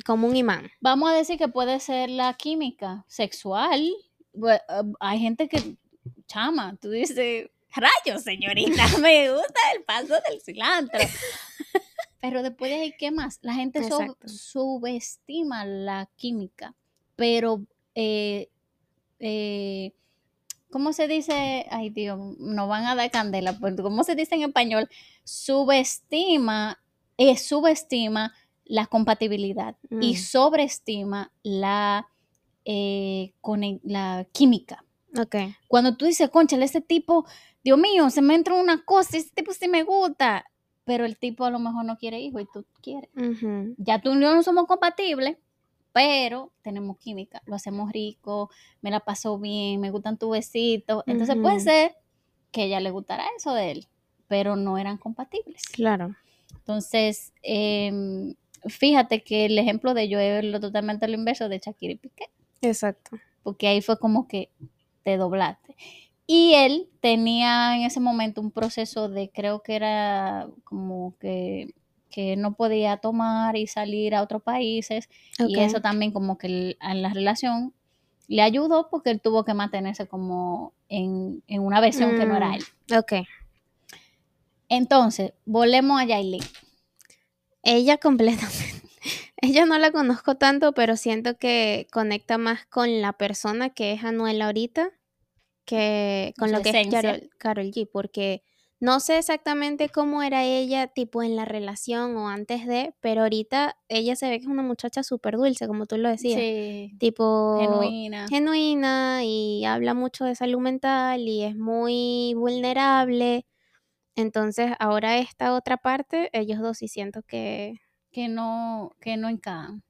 como un imán. Vamos a decir que puede ser la química sexual. Uh, Hay gente que, chama, tú dices, rayos, señorita, me gusta el paso del cilantro. Pero después de ahí, ¿qué más? La gente sub- subestima la química, pero, eh, eh, ¿cómo se dice? Ay, Dios, no van a dar candela, ¿cómo se dice en español? Subestima, eh, subestima la compatibilidad y Mm. sobreestima la, eh, cone- la química. Ok. Cuando tú dices, conchale, ese tipo, Dios mío, se me entra una cosa, ese tipo sí me gusta, pero el tipo a lo mejor no quiere hijo y tú quieres. Ya tú y yo no somos compatibles, pero tenemos química, lo hacemos rico, me la paso bien, me gustan tus besitos. Entonces puede ser que ella le gustara eso de él, pero no eran compatibles. Claro. Entonces, em, fíjate que el ejemplo de yo es lo totalmente lo inverso de Shakira y Piqué, Exacto. porque ahí fue como que te doblaste. Y él tenía en ese momento un proceso de, creo que era como que, que no podía tomar y salir a otros países, y eso también como que a la relación le ayudó porque él tuvo que mantenerse como en, en una versión que no era Mm. él. Ok. Entonces, volvemos a Yailin. Ella completamente. Ella no la conozco tanto, pero siento que conecta más con la persona que es Anuel ahorita que Con lo que es Karol G, porque no sé exactamente cómo era ella, tipo en la relación o antes de, pero ahorita ella se ve que es una muchacha súper dulce, como tú lo decías. Sí, Tipo genuina. genuina y habla mucho de salud mental y es muy vulnerable. Entonces, ahora esta otra parte, ellos dos sí siento que que no, que no encajan.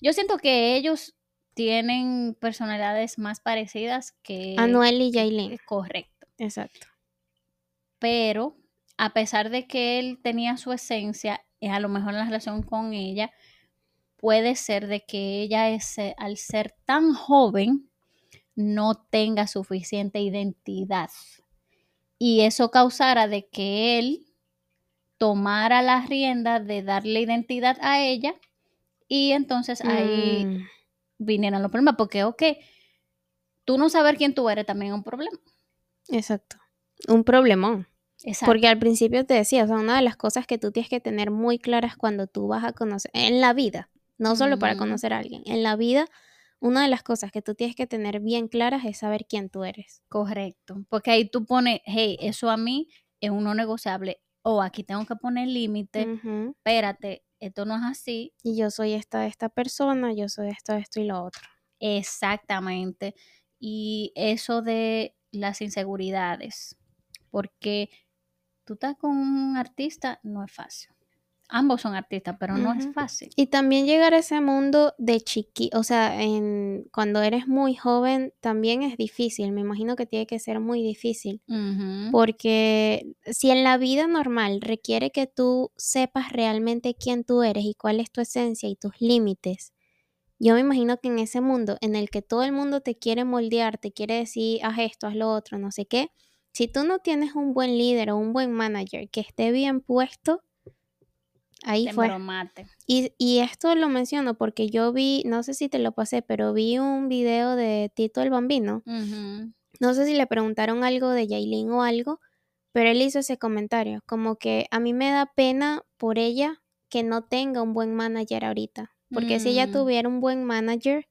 Yo siento que ellos tienen personalidades más parecidas que... Anuel y Yailin. que- correcto. Exacto. Pero a pesar de que él tenía su esencia, eh, a lo mejor en la relación con ella, puede ser de que ella es, eh, al ser tan joven no tenga suficiente identidad. Y eso causara de que él tomara la rienda de darle identidad a ella y entonces ahí Mm, vinieron los problemas, porque, ok, tú no saber quién tú eres también es un problema. exacto. Un problemón. Exacto. Porque al principio te decía, o sea, una de las cosas que tú tienes que tener muy claras cuando tú vas a conocer, en la vida, no solo para conocer a alguien, en la vida, una de las cosas que tú tienes que tener bien claras es saber quién tú eres. Correcto. Porque ahí tú pones, hey, eso a mí es un no negociable. O aquí tengo que poner límite. Ujú, Espérate, esto no es así. Y yo soy esta, esta persona, yo soy esto, esto y lo otro. Exactamente. Y eso de las inseguridades, porque tú estás con un artista, no es fácil. Ambos son artistas, pero no es fácil. Y también llegar a ese mundo de chiqui, o sea, en, cuando eres muy joven también es difícil. Me imagino que tiene que ser muy difícil. Porque si en la vida normal requiere que tú sepas realmente quién tú eres y cuál es tu esencia y tus límites, yo me imagino que en ese mundo en el que todo el mundo te quiere moldear, te quiere decir, haz esto, haz lo otro, no sé qué, si tú no tienes un buen líder o un buen manager que esté bien puesto, ahí fue. Y, y, esto lo menciono porque yo vi, no sé si te lo pasé, pero vi un video de Tito el Bambino. No sé si le preguntaron algo de Yailin o algo, pero él hizo ese comentario, como que a mí me da pena por ella que no tenga un buen manager ahorita. Porque si ella mm. tuviera un buen manager,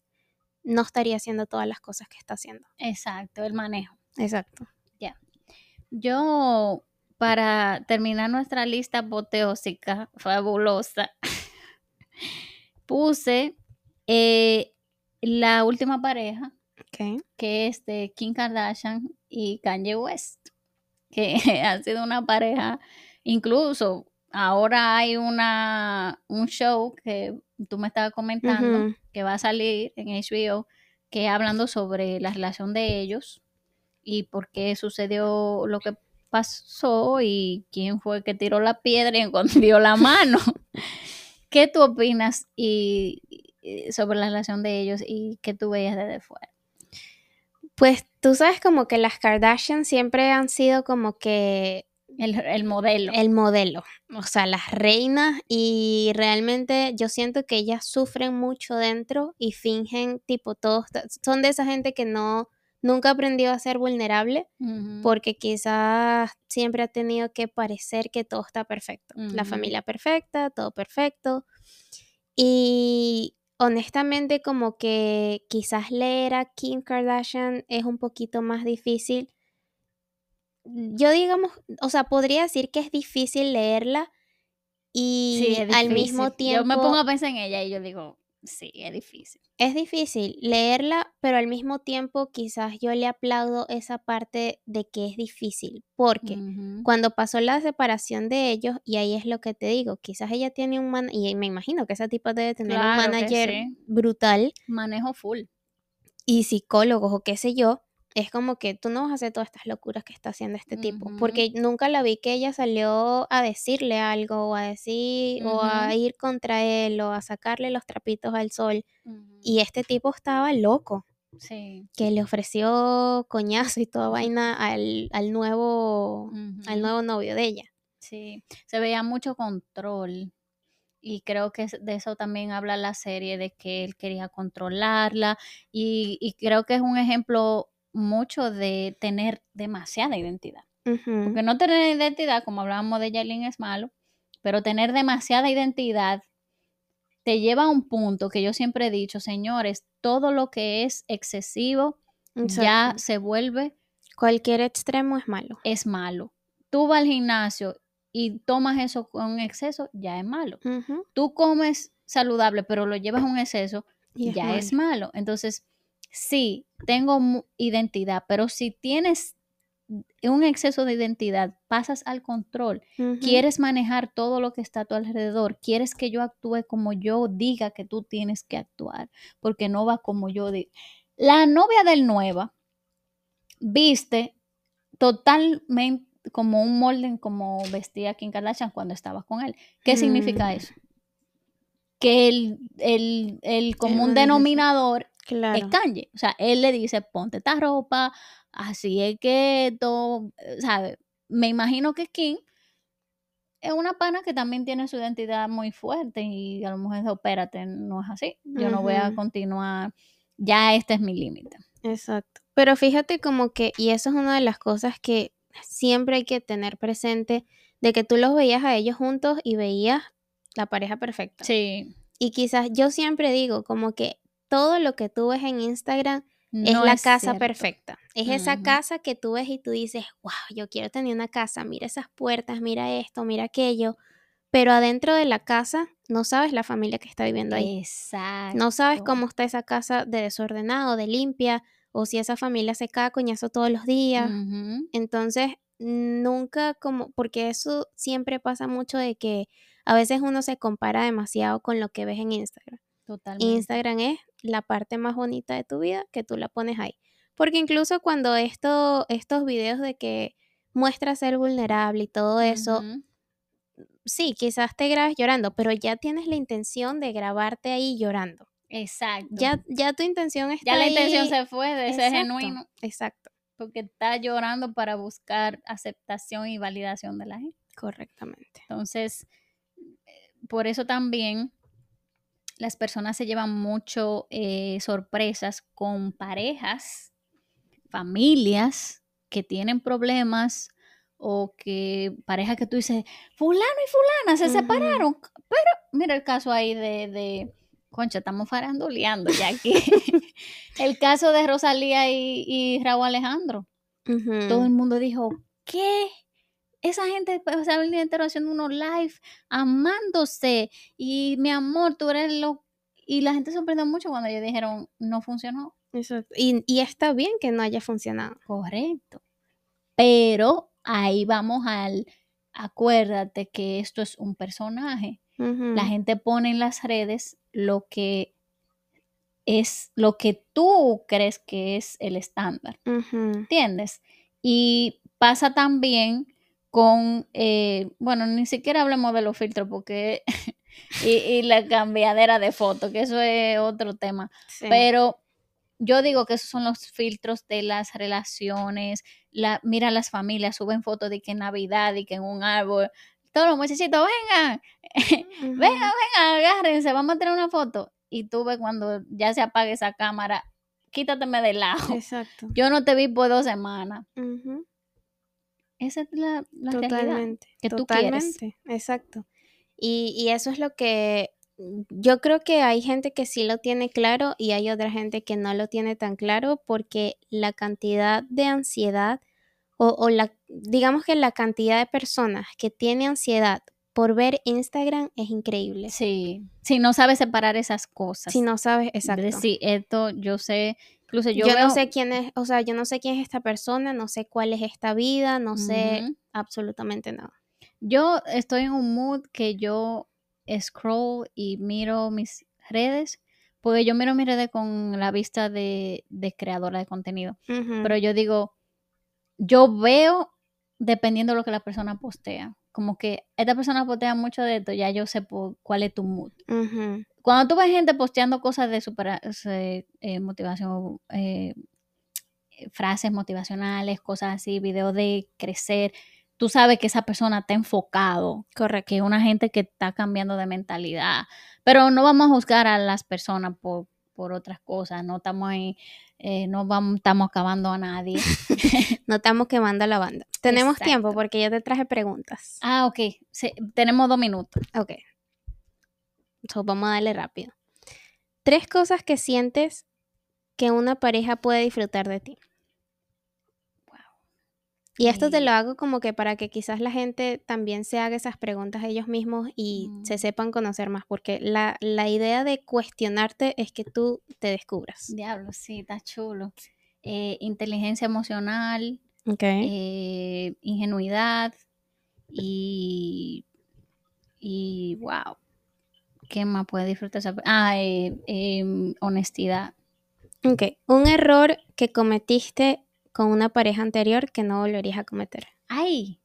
no estaría haciendo todas las cosas que está haciendo. Exacto, el manejo. Exacto. Ya. Yo, para terminar nuestra lista apoteósica, fabulosa, puse eh, la última pareja, que es de Kim Kardashian y Kanye West, que ha sido una pareja, incluso ahora hay una, un show que tú me estabas comentando que va a salir en HBO, que hablando sobre la relación de ellos y por qué sucedió lo que pasó y quién fue que tiró la piedra y encontró la mano. ¿Qué tú opinas y, sobre la relación de ellos y qué tú veías desde fuera? Pues tú sabes como que las Kardashian siempre han sido como que el, modelo. El modelo. O sea, las reinas y realmente yo siento que ellas sufren mucho dentro y fingen tipo todos, son de esa gente que no, nunca aprendió a ser vulnerable porque quizás siempre ha tenido que parecer que todo está perfecto. La familia perfecta, todo perfecto. Y honestamente como que quizás leer a Kim Kardashian es un poquito más difícil yo digamos, o sea, podría decir que es difícil leerla y al mismo tiempo... Yo me pongo a pensar en ella y yo digo, sí, es difícil. Es difícil leerla, pero al mismo tiempo quizás yo le aplaudo esa parte de que es difícil, porque cuando pasó la separación de ellos, y ahí es lo que te digo, quizás ella tiene un man y me imagino que esa tipo debe tener un manager brutal. Manejo full. Y psicólogos o qué sé yo, es como que tú no vas a hacer todas estas locuras que está haciendo este tipo, porque nunca la vi que ella salió a decirle algo o a decir o a ir contra él o a sacarle los trapitos al sol y este tipo estaba loco. Sí. Que le ofreció coñazo y toda vaina al, al nuevo al nuevo novio de ella. Sí, se veía mucho control y creo que de eso también habla la serie, de que él quería controlarla y, y creo que es un ejemplo mucho de tener demasiada identidad. Porque no tener identidad, como hablábamos de Yailin, es malo, pero tener demasiada identidad te lleva a un punto que yo siempre he dicho, señores, todo lo que es excesivo ya se vuelve... Cualquier extremo es malo. Es malo. Tú vas al gimnasio y tomas eso con exceso, ya es malo. Tú comes saludable, pero lo llevas a un exceso, ya es malo. Entonces, sí, tengo identidad, pero si tienes un exceso de identidad, pasas al control, quieres manejar todo lo que está a tu alrededor, quieres que yo actúe como yo diga que tú tienes que actuar, porque no va como yo digo. La novia del Nueva viste totalmente como un molde como vestía Kim Kardashian cuando estaba con él. ¿Qué significa mm. eso? Que el, el común denominador Claro. Es Kanye. O sea, él le dice, ponte esta ropa, así es que todo, eh, ¿sabes? Me imagino que Kim es una pana que también tiene su identidad muy fuerte y a lo mejor dice, espérate, no es así. Yo no voy a continuar, ya este es mi límite. Exacto. Pero fíjate como que, y eso es una de las cosas que siempre hay que tener presente, de que tú los veías a ellos juntos y veías la pareja perfecta. Sí. Y quizás yo siempre digo como que todo lo que tú ves en Instagram es la casa perfecta. Es esa casa que tú ves y tú dices, wow, yo quiero tener una casa, mira esas puertas, mira esto, mira aquello. pero adentro de la casa no sabes la familia que está viviendo ahí. Exacto. No sabes cómo está esa casa de desordenado, de limpia, o si esa familia se cae coñazo todos los días. Entonces, nunca como, porque eso siempre pasa mucho de que a veces uno se compara demasiado con lo que ves en Instagram. Totalmente. Instagram es la parte más bonita de tu vida que tú la pones ahí. Porque incluso cuando esto, estos videos de que muestra ser vulnerable y todo eso, sí, quizás te grabes llorando, pero ya tienes la intención de grabarte ahí llorando. Exacto. Ya, ya tu intención está Ya la intención se fue de ser genuino, Exacto, porque está llorando para buscar aceptación y validación de la gente. correctamente. Entonces, eh, por eso también las personas se llevan mucho eh, sorpresas con parejas, familias que tienen problemas o que parejas que tú dices, fulano y fulana se separaron, pero mira el caso ahí de, de concha, estamos faranduleando ya aquí. el caso de Rosalía y, y Raúl Alejandro. Todo el mundo dijo, ¿qué? Esa gente el día entero haciendo unos live, amándose. Y mi amor, tú eres lo... Y la gente sorprendió mucho cuando ellos dijeron, no funcionó. Exacto. Y, y está bien que no haya funcionado. Correcto. Pero ahí vamos al, acuérdate que esto es un personaje. La gente pone en las redes lo que es, lo que tú crees que es el estándar. ¿Entiendes? Y pasa también con, eh, bueno, ni siquiera hablemos de los filtros porque, y, y la cambiadera de fotos, que eso es otro tema. Sí. Pero yo digo que esos son los filtros de las relaciones. La, mira, las familias suben fotos de que en Navidad y que en un árbol. Todos los muchachitos, vengan, vengan, vengan, agárrense, vamos a tener una foto. Y tú ves cuando ya se apague esa cámara, quítateme de lado. Exacto. Yo no te vi por dos semanas. Esa es la, la realidad. Totalmente. que tú quieres. totalmente. Exacto. Y, y eso es lo que yo creo que hay gente que sí lo tiene claro y hay otra gente que no lo tiene tan claro porque la cantidad de ansiedad o, o la, digamos que la cantidad de personas que tiene ansiedad por ver Instagram es increíble. Sí, si no sabes separar esas cosas. Si no sabes, exacto. decir, esto yo sé, incluso yo, yo veo- no sé quién es, o sea, yo no sé quién es esta persona, no sé cuál es esta vida, no sé absolutamente nada. Yo estoy en un mood que yo scroll y miro mis redes, porque yo miro mis redes con la vista de, de creadora de contenido. Pero yo digo, yo veo dependiendo de lo que la persona postea. Como que esta persona postea mucho de esto, ya yo sé por cuál es tu mood. Cuando tú ves gente posteando cosas de supera- eh, motivación, eh, frases motivacionales, cosas así, videos de crecer, tú sabes que esa persona está enfocado, Correcto. que es una gente que está cambiando de mentalidad. Pero no vamos a juzgar a las personas por, por otras cosas, no estamos ahí, eh, no vamos, estamos acabando a nadie. No estamos quemando a la banda. Tenemos tiempo porque yo te traje preguntas. ah, ok, sí, tenemos dos minutos. Ok. So, vamos a darle rápido. Tres cosas que sientes que una pareja puede disfrutar de ti. Y esto te lo hago como que para que quizás la gente también se haga esas preguntas ellos mismos y se Mm. sepan conocer más, porque la, la idea de cuestionarte es que tú te descubras. Diablo, sí, está chulo. Eh, inteligencia emocional, Ok. eh, ingenuidad y, y wow. ¿Qué más puede disfrutar esa Ah, eh, em, honestidad. Ok. Un error que cometiste con una pareja anterior que no volverías a cometer. Ay.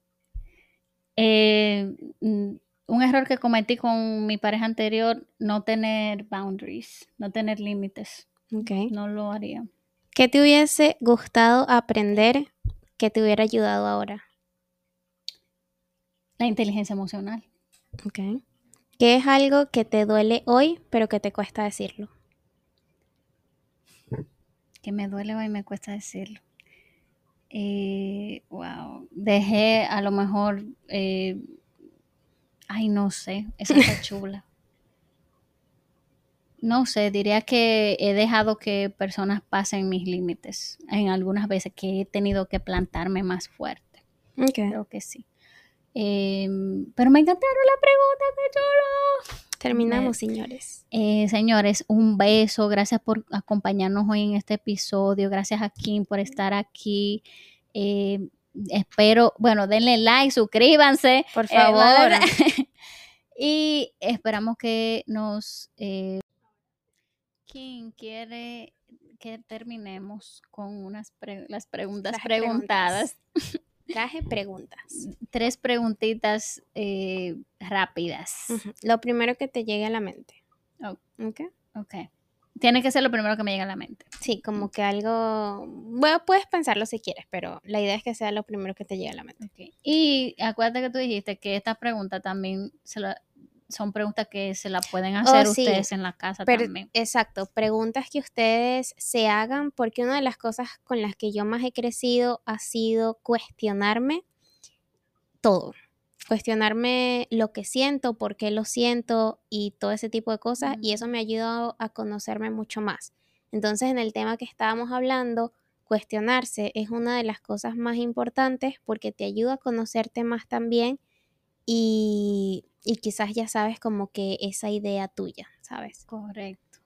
Eh, mm, un error que cometí con mi pareja anterior, no tener boundaries, no tener límites. Ok. No lo haría. ¿Qué te hubiese gustado aprender que te hubiera ayudado ahora? La inteligencia emocional. Ok. ¿Qué es algo que te duele hoy, pero que te cuesta decirlo? que me duele hoy me cuesta decirlo. Eh, wow, dejé a lo mejor, eh, ay, no sé, esa está chula. No sé, diría que he dejado que personas pasen mis límites en algunas veces que he tenido que plantarme más fuerte. Ok. Creo que sí. Em, pero me encantaron las preguntas, chulo. Terminamos, señores. Eh, señores, un beso. Gracias por acompañarnos hoy en este episodio. Gracias a Kim por estar aquí. Eh, espero, bueno, denle like, suscríbanse. Por eh, favor. y esperamos que nos... Kim quiere que terminemos con unas pre- las preguntas Las preguntadas. Traje preguntas. Tres preguntitas eh, rápidas. Lo primero que te llegue a la mente. Oh. ¿Ok? Ok. Tiene que ser lo primero que me llega a la mente. Sí, como que algo... Bueno, puedes pensarlo si quieres, pero la idea es que sea lo primero que te llegue a la mente. Ok. Y acuérdate que tú dijiste que esta pregunta también se la- son preguntas que se la pueden hacer Oh, sí. ustedes en la casa Pero- también. Exacto, preguntas que ustedes se hagan, porque una de las cosas con las que yo más he crecido ha sido cuestionarme todo. Cuestionarme lo que siento, por qué lo siento y todo ese tipo de cosas. Y eso me ha ayudado a conocerme mucho más. Entonces, en el tema que estábamos hablando, cuestionarse es una de las cosas más importantes porque te ayuda a conocerte más también y, y quizás ya sabes como que esa idea tuya, ¿sabes? Correcto.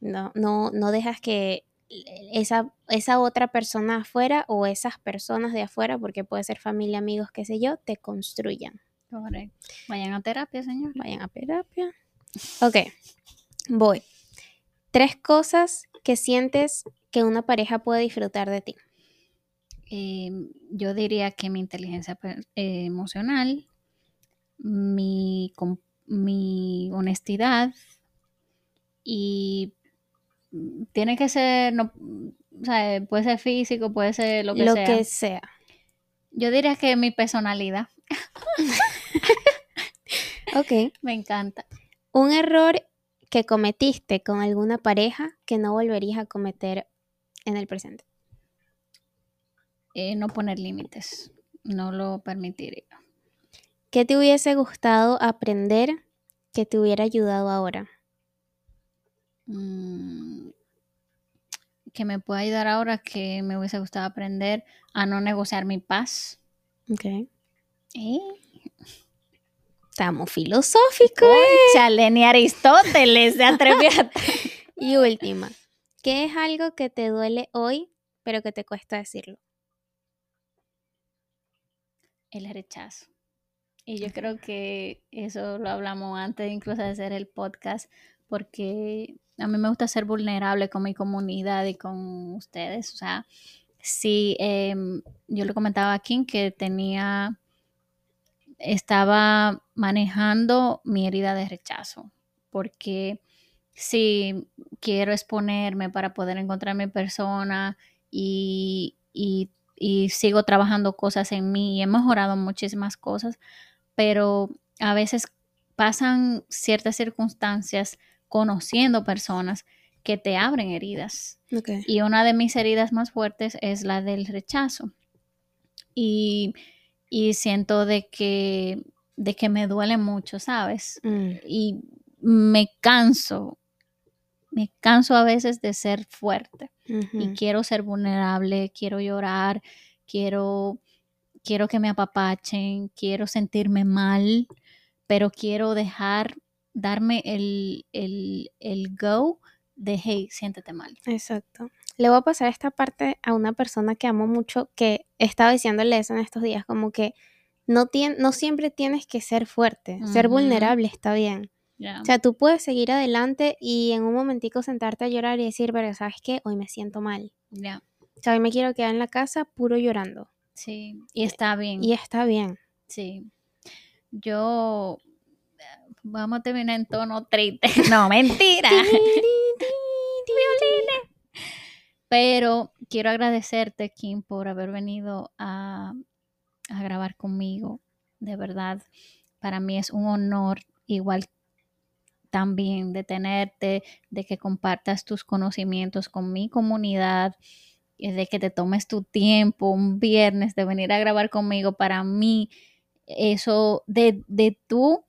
No, no, no dejas que esa, esa otra persona afuera o esas personas de afuera, porque puede ser familia, amigos, qué sé yo, te construyan. Correcto. Vayan a terapia, señor. Vayan a terapia. Ok, voy. Tres cosas que sientes que una pareja puede disfrutar de ti. Eh, yo diría que mi inteligencia eh, emocional, mi, mi honestidad y tiene que ser, no, o sea, puede ser físico, puede ser lo que Lo sea. que sea. Yo diría que mi personalidad Ok. me encanta. Un error que cometiste con alguna pareja que no volverías a cometer en el presente. Eh, no poner límites, no lo permitiría. ¿Qué te hubiese gustado aprender que te hubiera ayudado ahora? Mm, que me pueda ayudar ahora, que me hubiese gustado aprender a no negociar mi paz. Ok. ¿Eh? Estamos filosóficos. Chale, ni Aristóteles se atrevió. Y última, ¿qué es algo que te duele hoy, pero que te cuesta decirlo? el rechazo. Y yo creo que eso lo hablamos antes incluso de hacer el podcast, porque a mí me gusta ser vulnerable con mi comunidad y con ustedes. O sea, sí, em, yo le comentaba a Kim que tenía, estaba manejando mi herida de rechazo, porque si quiero exponerme para poder encontrar mi persona y y sigo trabajando cosas en mí y he mejorado muchísimas cosas, pero a veces pasan ciertas circunstancias conociendo personas que te abren heridas. Y una de mis heridas más fuertes es la del rechazo. Y, y siento de que, de que me duele mucho, ¿sabes? Mm, Y me canso, me canso a veces de ser fuerte y quiero ser vulnerable, quiero llorar, quiero, quiero que me apapachen, quiero sentirme mal, pero quiero dejar, darme el, el, el go de, hey, siéntete mal. Exacto. Le voy a pasar esta parte a una persona que amo mucho, que estaba diciéndole eso en estos días, como que no, tien- no siempre tienes que ser fuerte, ser vulnerable está bien. Ya. O sea, tú puedes seguir adelante y en un momentico sentarte a llorar y decir, pero ¿sabes qué? Hoy me siento mal. Ya, O sea, hoy me quiero quedar en la casa puro llorando. Sí, y está bien. Y está bien. Sí. Yo, vamos a terminar en tono triste. No, mentira. Pero quiero agradecerte, Kim, por haber venido a, a grabar conmigo. De verdad, para mí es un honor, igual también de tenerte, de que compartas tus conocimientos con mi comunidad, de que te tomes tu tiempo un viernes de venir a grabar conmigo. Para mí, eso de, de tú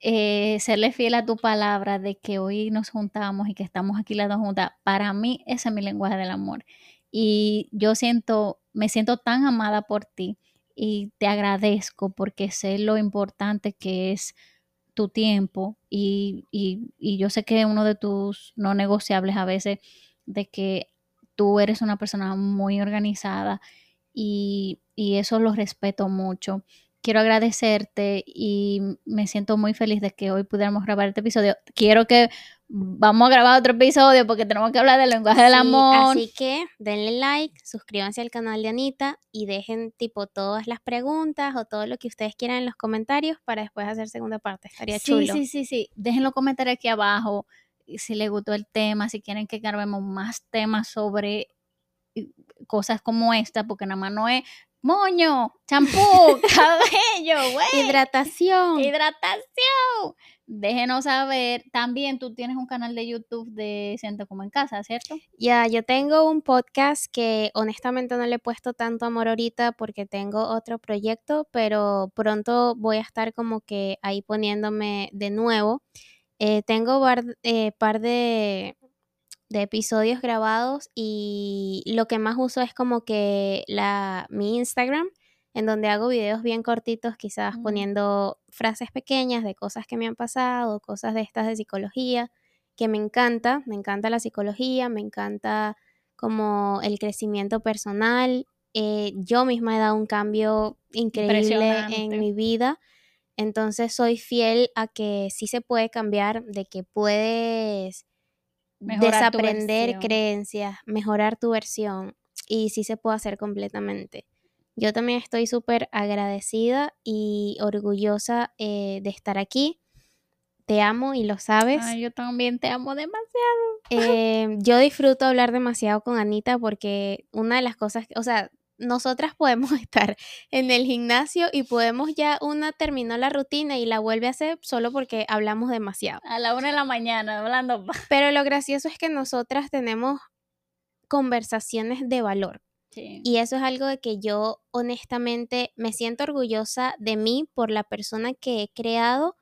eh, serle fiel a tu palabra de que hoy nos juntamos y que estamos aquí las dos juntas, para mí ese es mi lenguaje del amor. Y yo siento, me siento tan amada por ti y te agradezco porque sé lo importante que es tu tiempo y, y, y yo sé que uno de tus no negociables a veces de que tú eres una persona muy organizada y, y eso lo respeto mucho quiero agradecerte y me siento muy feliz de que hoy pudiéramos grabar este episodio. Quiero que vamos a grabar otro episodio porque tenemos que hablar del lenguaje del Sí, amor. Así que denle like, suscríbanse al canal de Anita y dejen tipo todas las preguntas o todo lo que ustedes quieran en los comentarios para después hacer segunda parte. Estaría sí, chulo. sí, sí, sí. Dejen los comentarios aquí abajo si les gustó el tema, si quieren que grabemos más temas sobre cosas como esta, porque nada más no es moño, champú, cabello, güey. Hidratación. Hidratación. Déjenos saber. También tú tienes un canal de YouTube de Siento como en casa, ¿cierto? Ya, yo tengo un podcast que honestamente no le he puesto tanto amor ahorita porque tengo otro proyecto, pero pronto voy a estar como que ahí poniéndome de nuevo. Eh, tengo par, eh, par de, de episodios grabados y lo que más uso es como que la, mi Instagram, en donde hago videos bien cortitos, quizás Mm. poniendo frases pequeñas de cosas que me han pasado, cosas de estas de psicología, que me encanta, me encanta la psicología, me encanta como el crecimiento personal. Eh, yo misma he dado un cambio increíble en mi vida. Entonces soy fiel a que sí se puede cambiar, de que puedes Mejorar desaprender creencias, mejorar tu versión y sí se puede hacer completamente. Yo también estoy súper agradecida y orgullosa eh, de estar aquí. Te amo y lo sabes. Ay, yo también te amo demasiado. Eh, yo disfruto hablar demasiado con Anita porque una de las cosas, que- o sea, nosotras podemos estar en el gimnasio y podemos ya una terminó la rutina y la vuelve a hacer solo porque hablamos demasiado. A la una de la mañana, hablando. Pero lo gracioso es que nosotras tenemos conversaciones de valor. Sí. Y eso es algo de que yo honestamente me siento orgullosa de mí por la persona que he creado,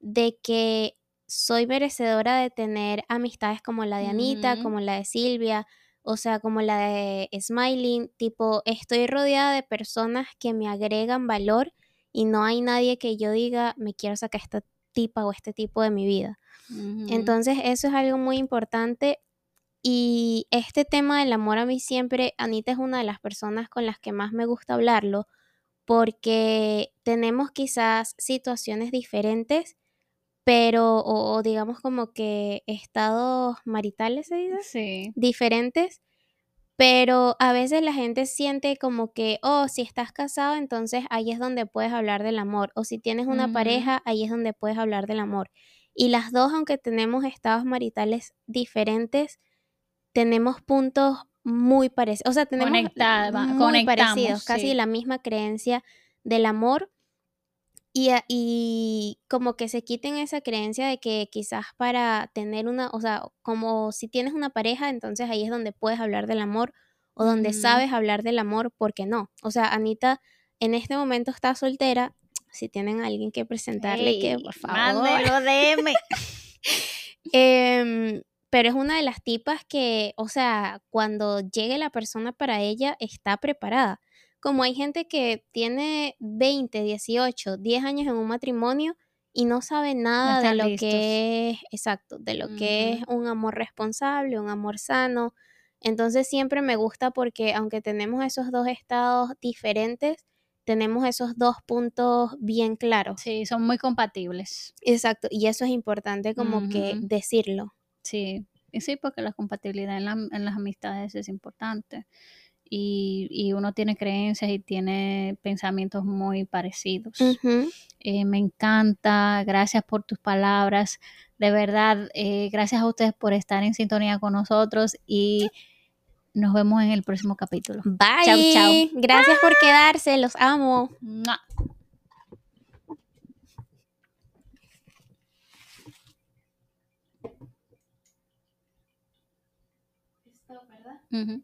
de que soy merecedora de tener amistades como la de Anita, como la de Silvia, o sea, como la de Smiling, tipo, estoy rodeada de personas que me agregan valor y no hay nadie que yo diga, me quiero sacar esta tipa o este tipo de mi vida. Entonces, eso es algo muy importante. Y este tema del amor a mí siempre, Anita es una de las personas con las que más me gusta hablarlo, porque tenemos quizás situaciones diferentes, pero, o, o digamos como que estados maritales, ¿se dice? Sí. diferentes, pero a veces la gente siente como que, oh, si estás casado, entonces ahí es donde puedes hablar del amor, o si tienes una pareja, ahí es donde puedes hablar del amor. Y las dos, aunque tenemos estados maritales diferentes, tenemos puntos muy parecidos, o sea, tenemos muy parecidos, casi la misma creencia del amor. Y, y como que se quiten esa creencia de que quizás para tener una, o sea, como si tienes una pareja, entonces ahí es donde puedes hablar del amor o donde sabes hablar del amor, porque no. O sea, Anita en este momento está soltera. Si tienen a alguien que presentarle, que por favor. Mándelo DM. Em, pero es una de las tipas que, o sea, cuando llegue la persona para ella, está preparada. Como hay gente que tiene 20, 18, 10 años en un matrimonio y no sabe nada de lo listos. que es, exacto, de lo que es un amor responsable, un amor sano. Entonces siempre me gusta porque aunque tenemos esos dos estados diferentes, tenemos esos dos puntos bien claros. Sí, son muy compatibles. Exacto, y eso es importante como que decirlo. Sí, y sí, porque la compatibilidad en, la- en las amistades es importante. Y, y uno tiene creencias y tiene pensamientos muy parecidos. Eh, me encanta, gracias por tus palabras. De verdad, eh, gracias a ustedes por estar en sintonía con nosotros y nos vemos en el próximo capítulo. Bye. Chau, chau. Gracias por quedarse, los amo. ¡Mua! Ujú.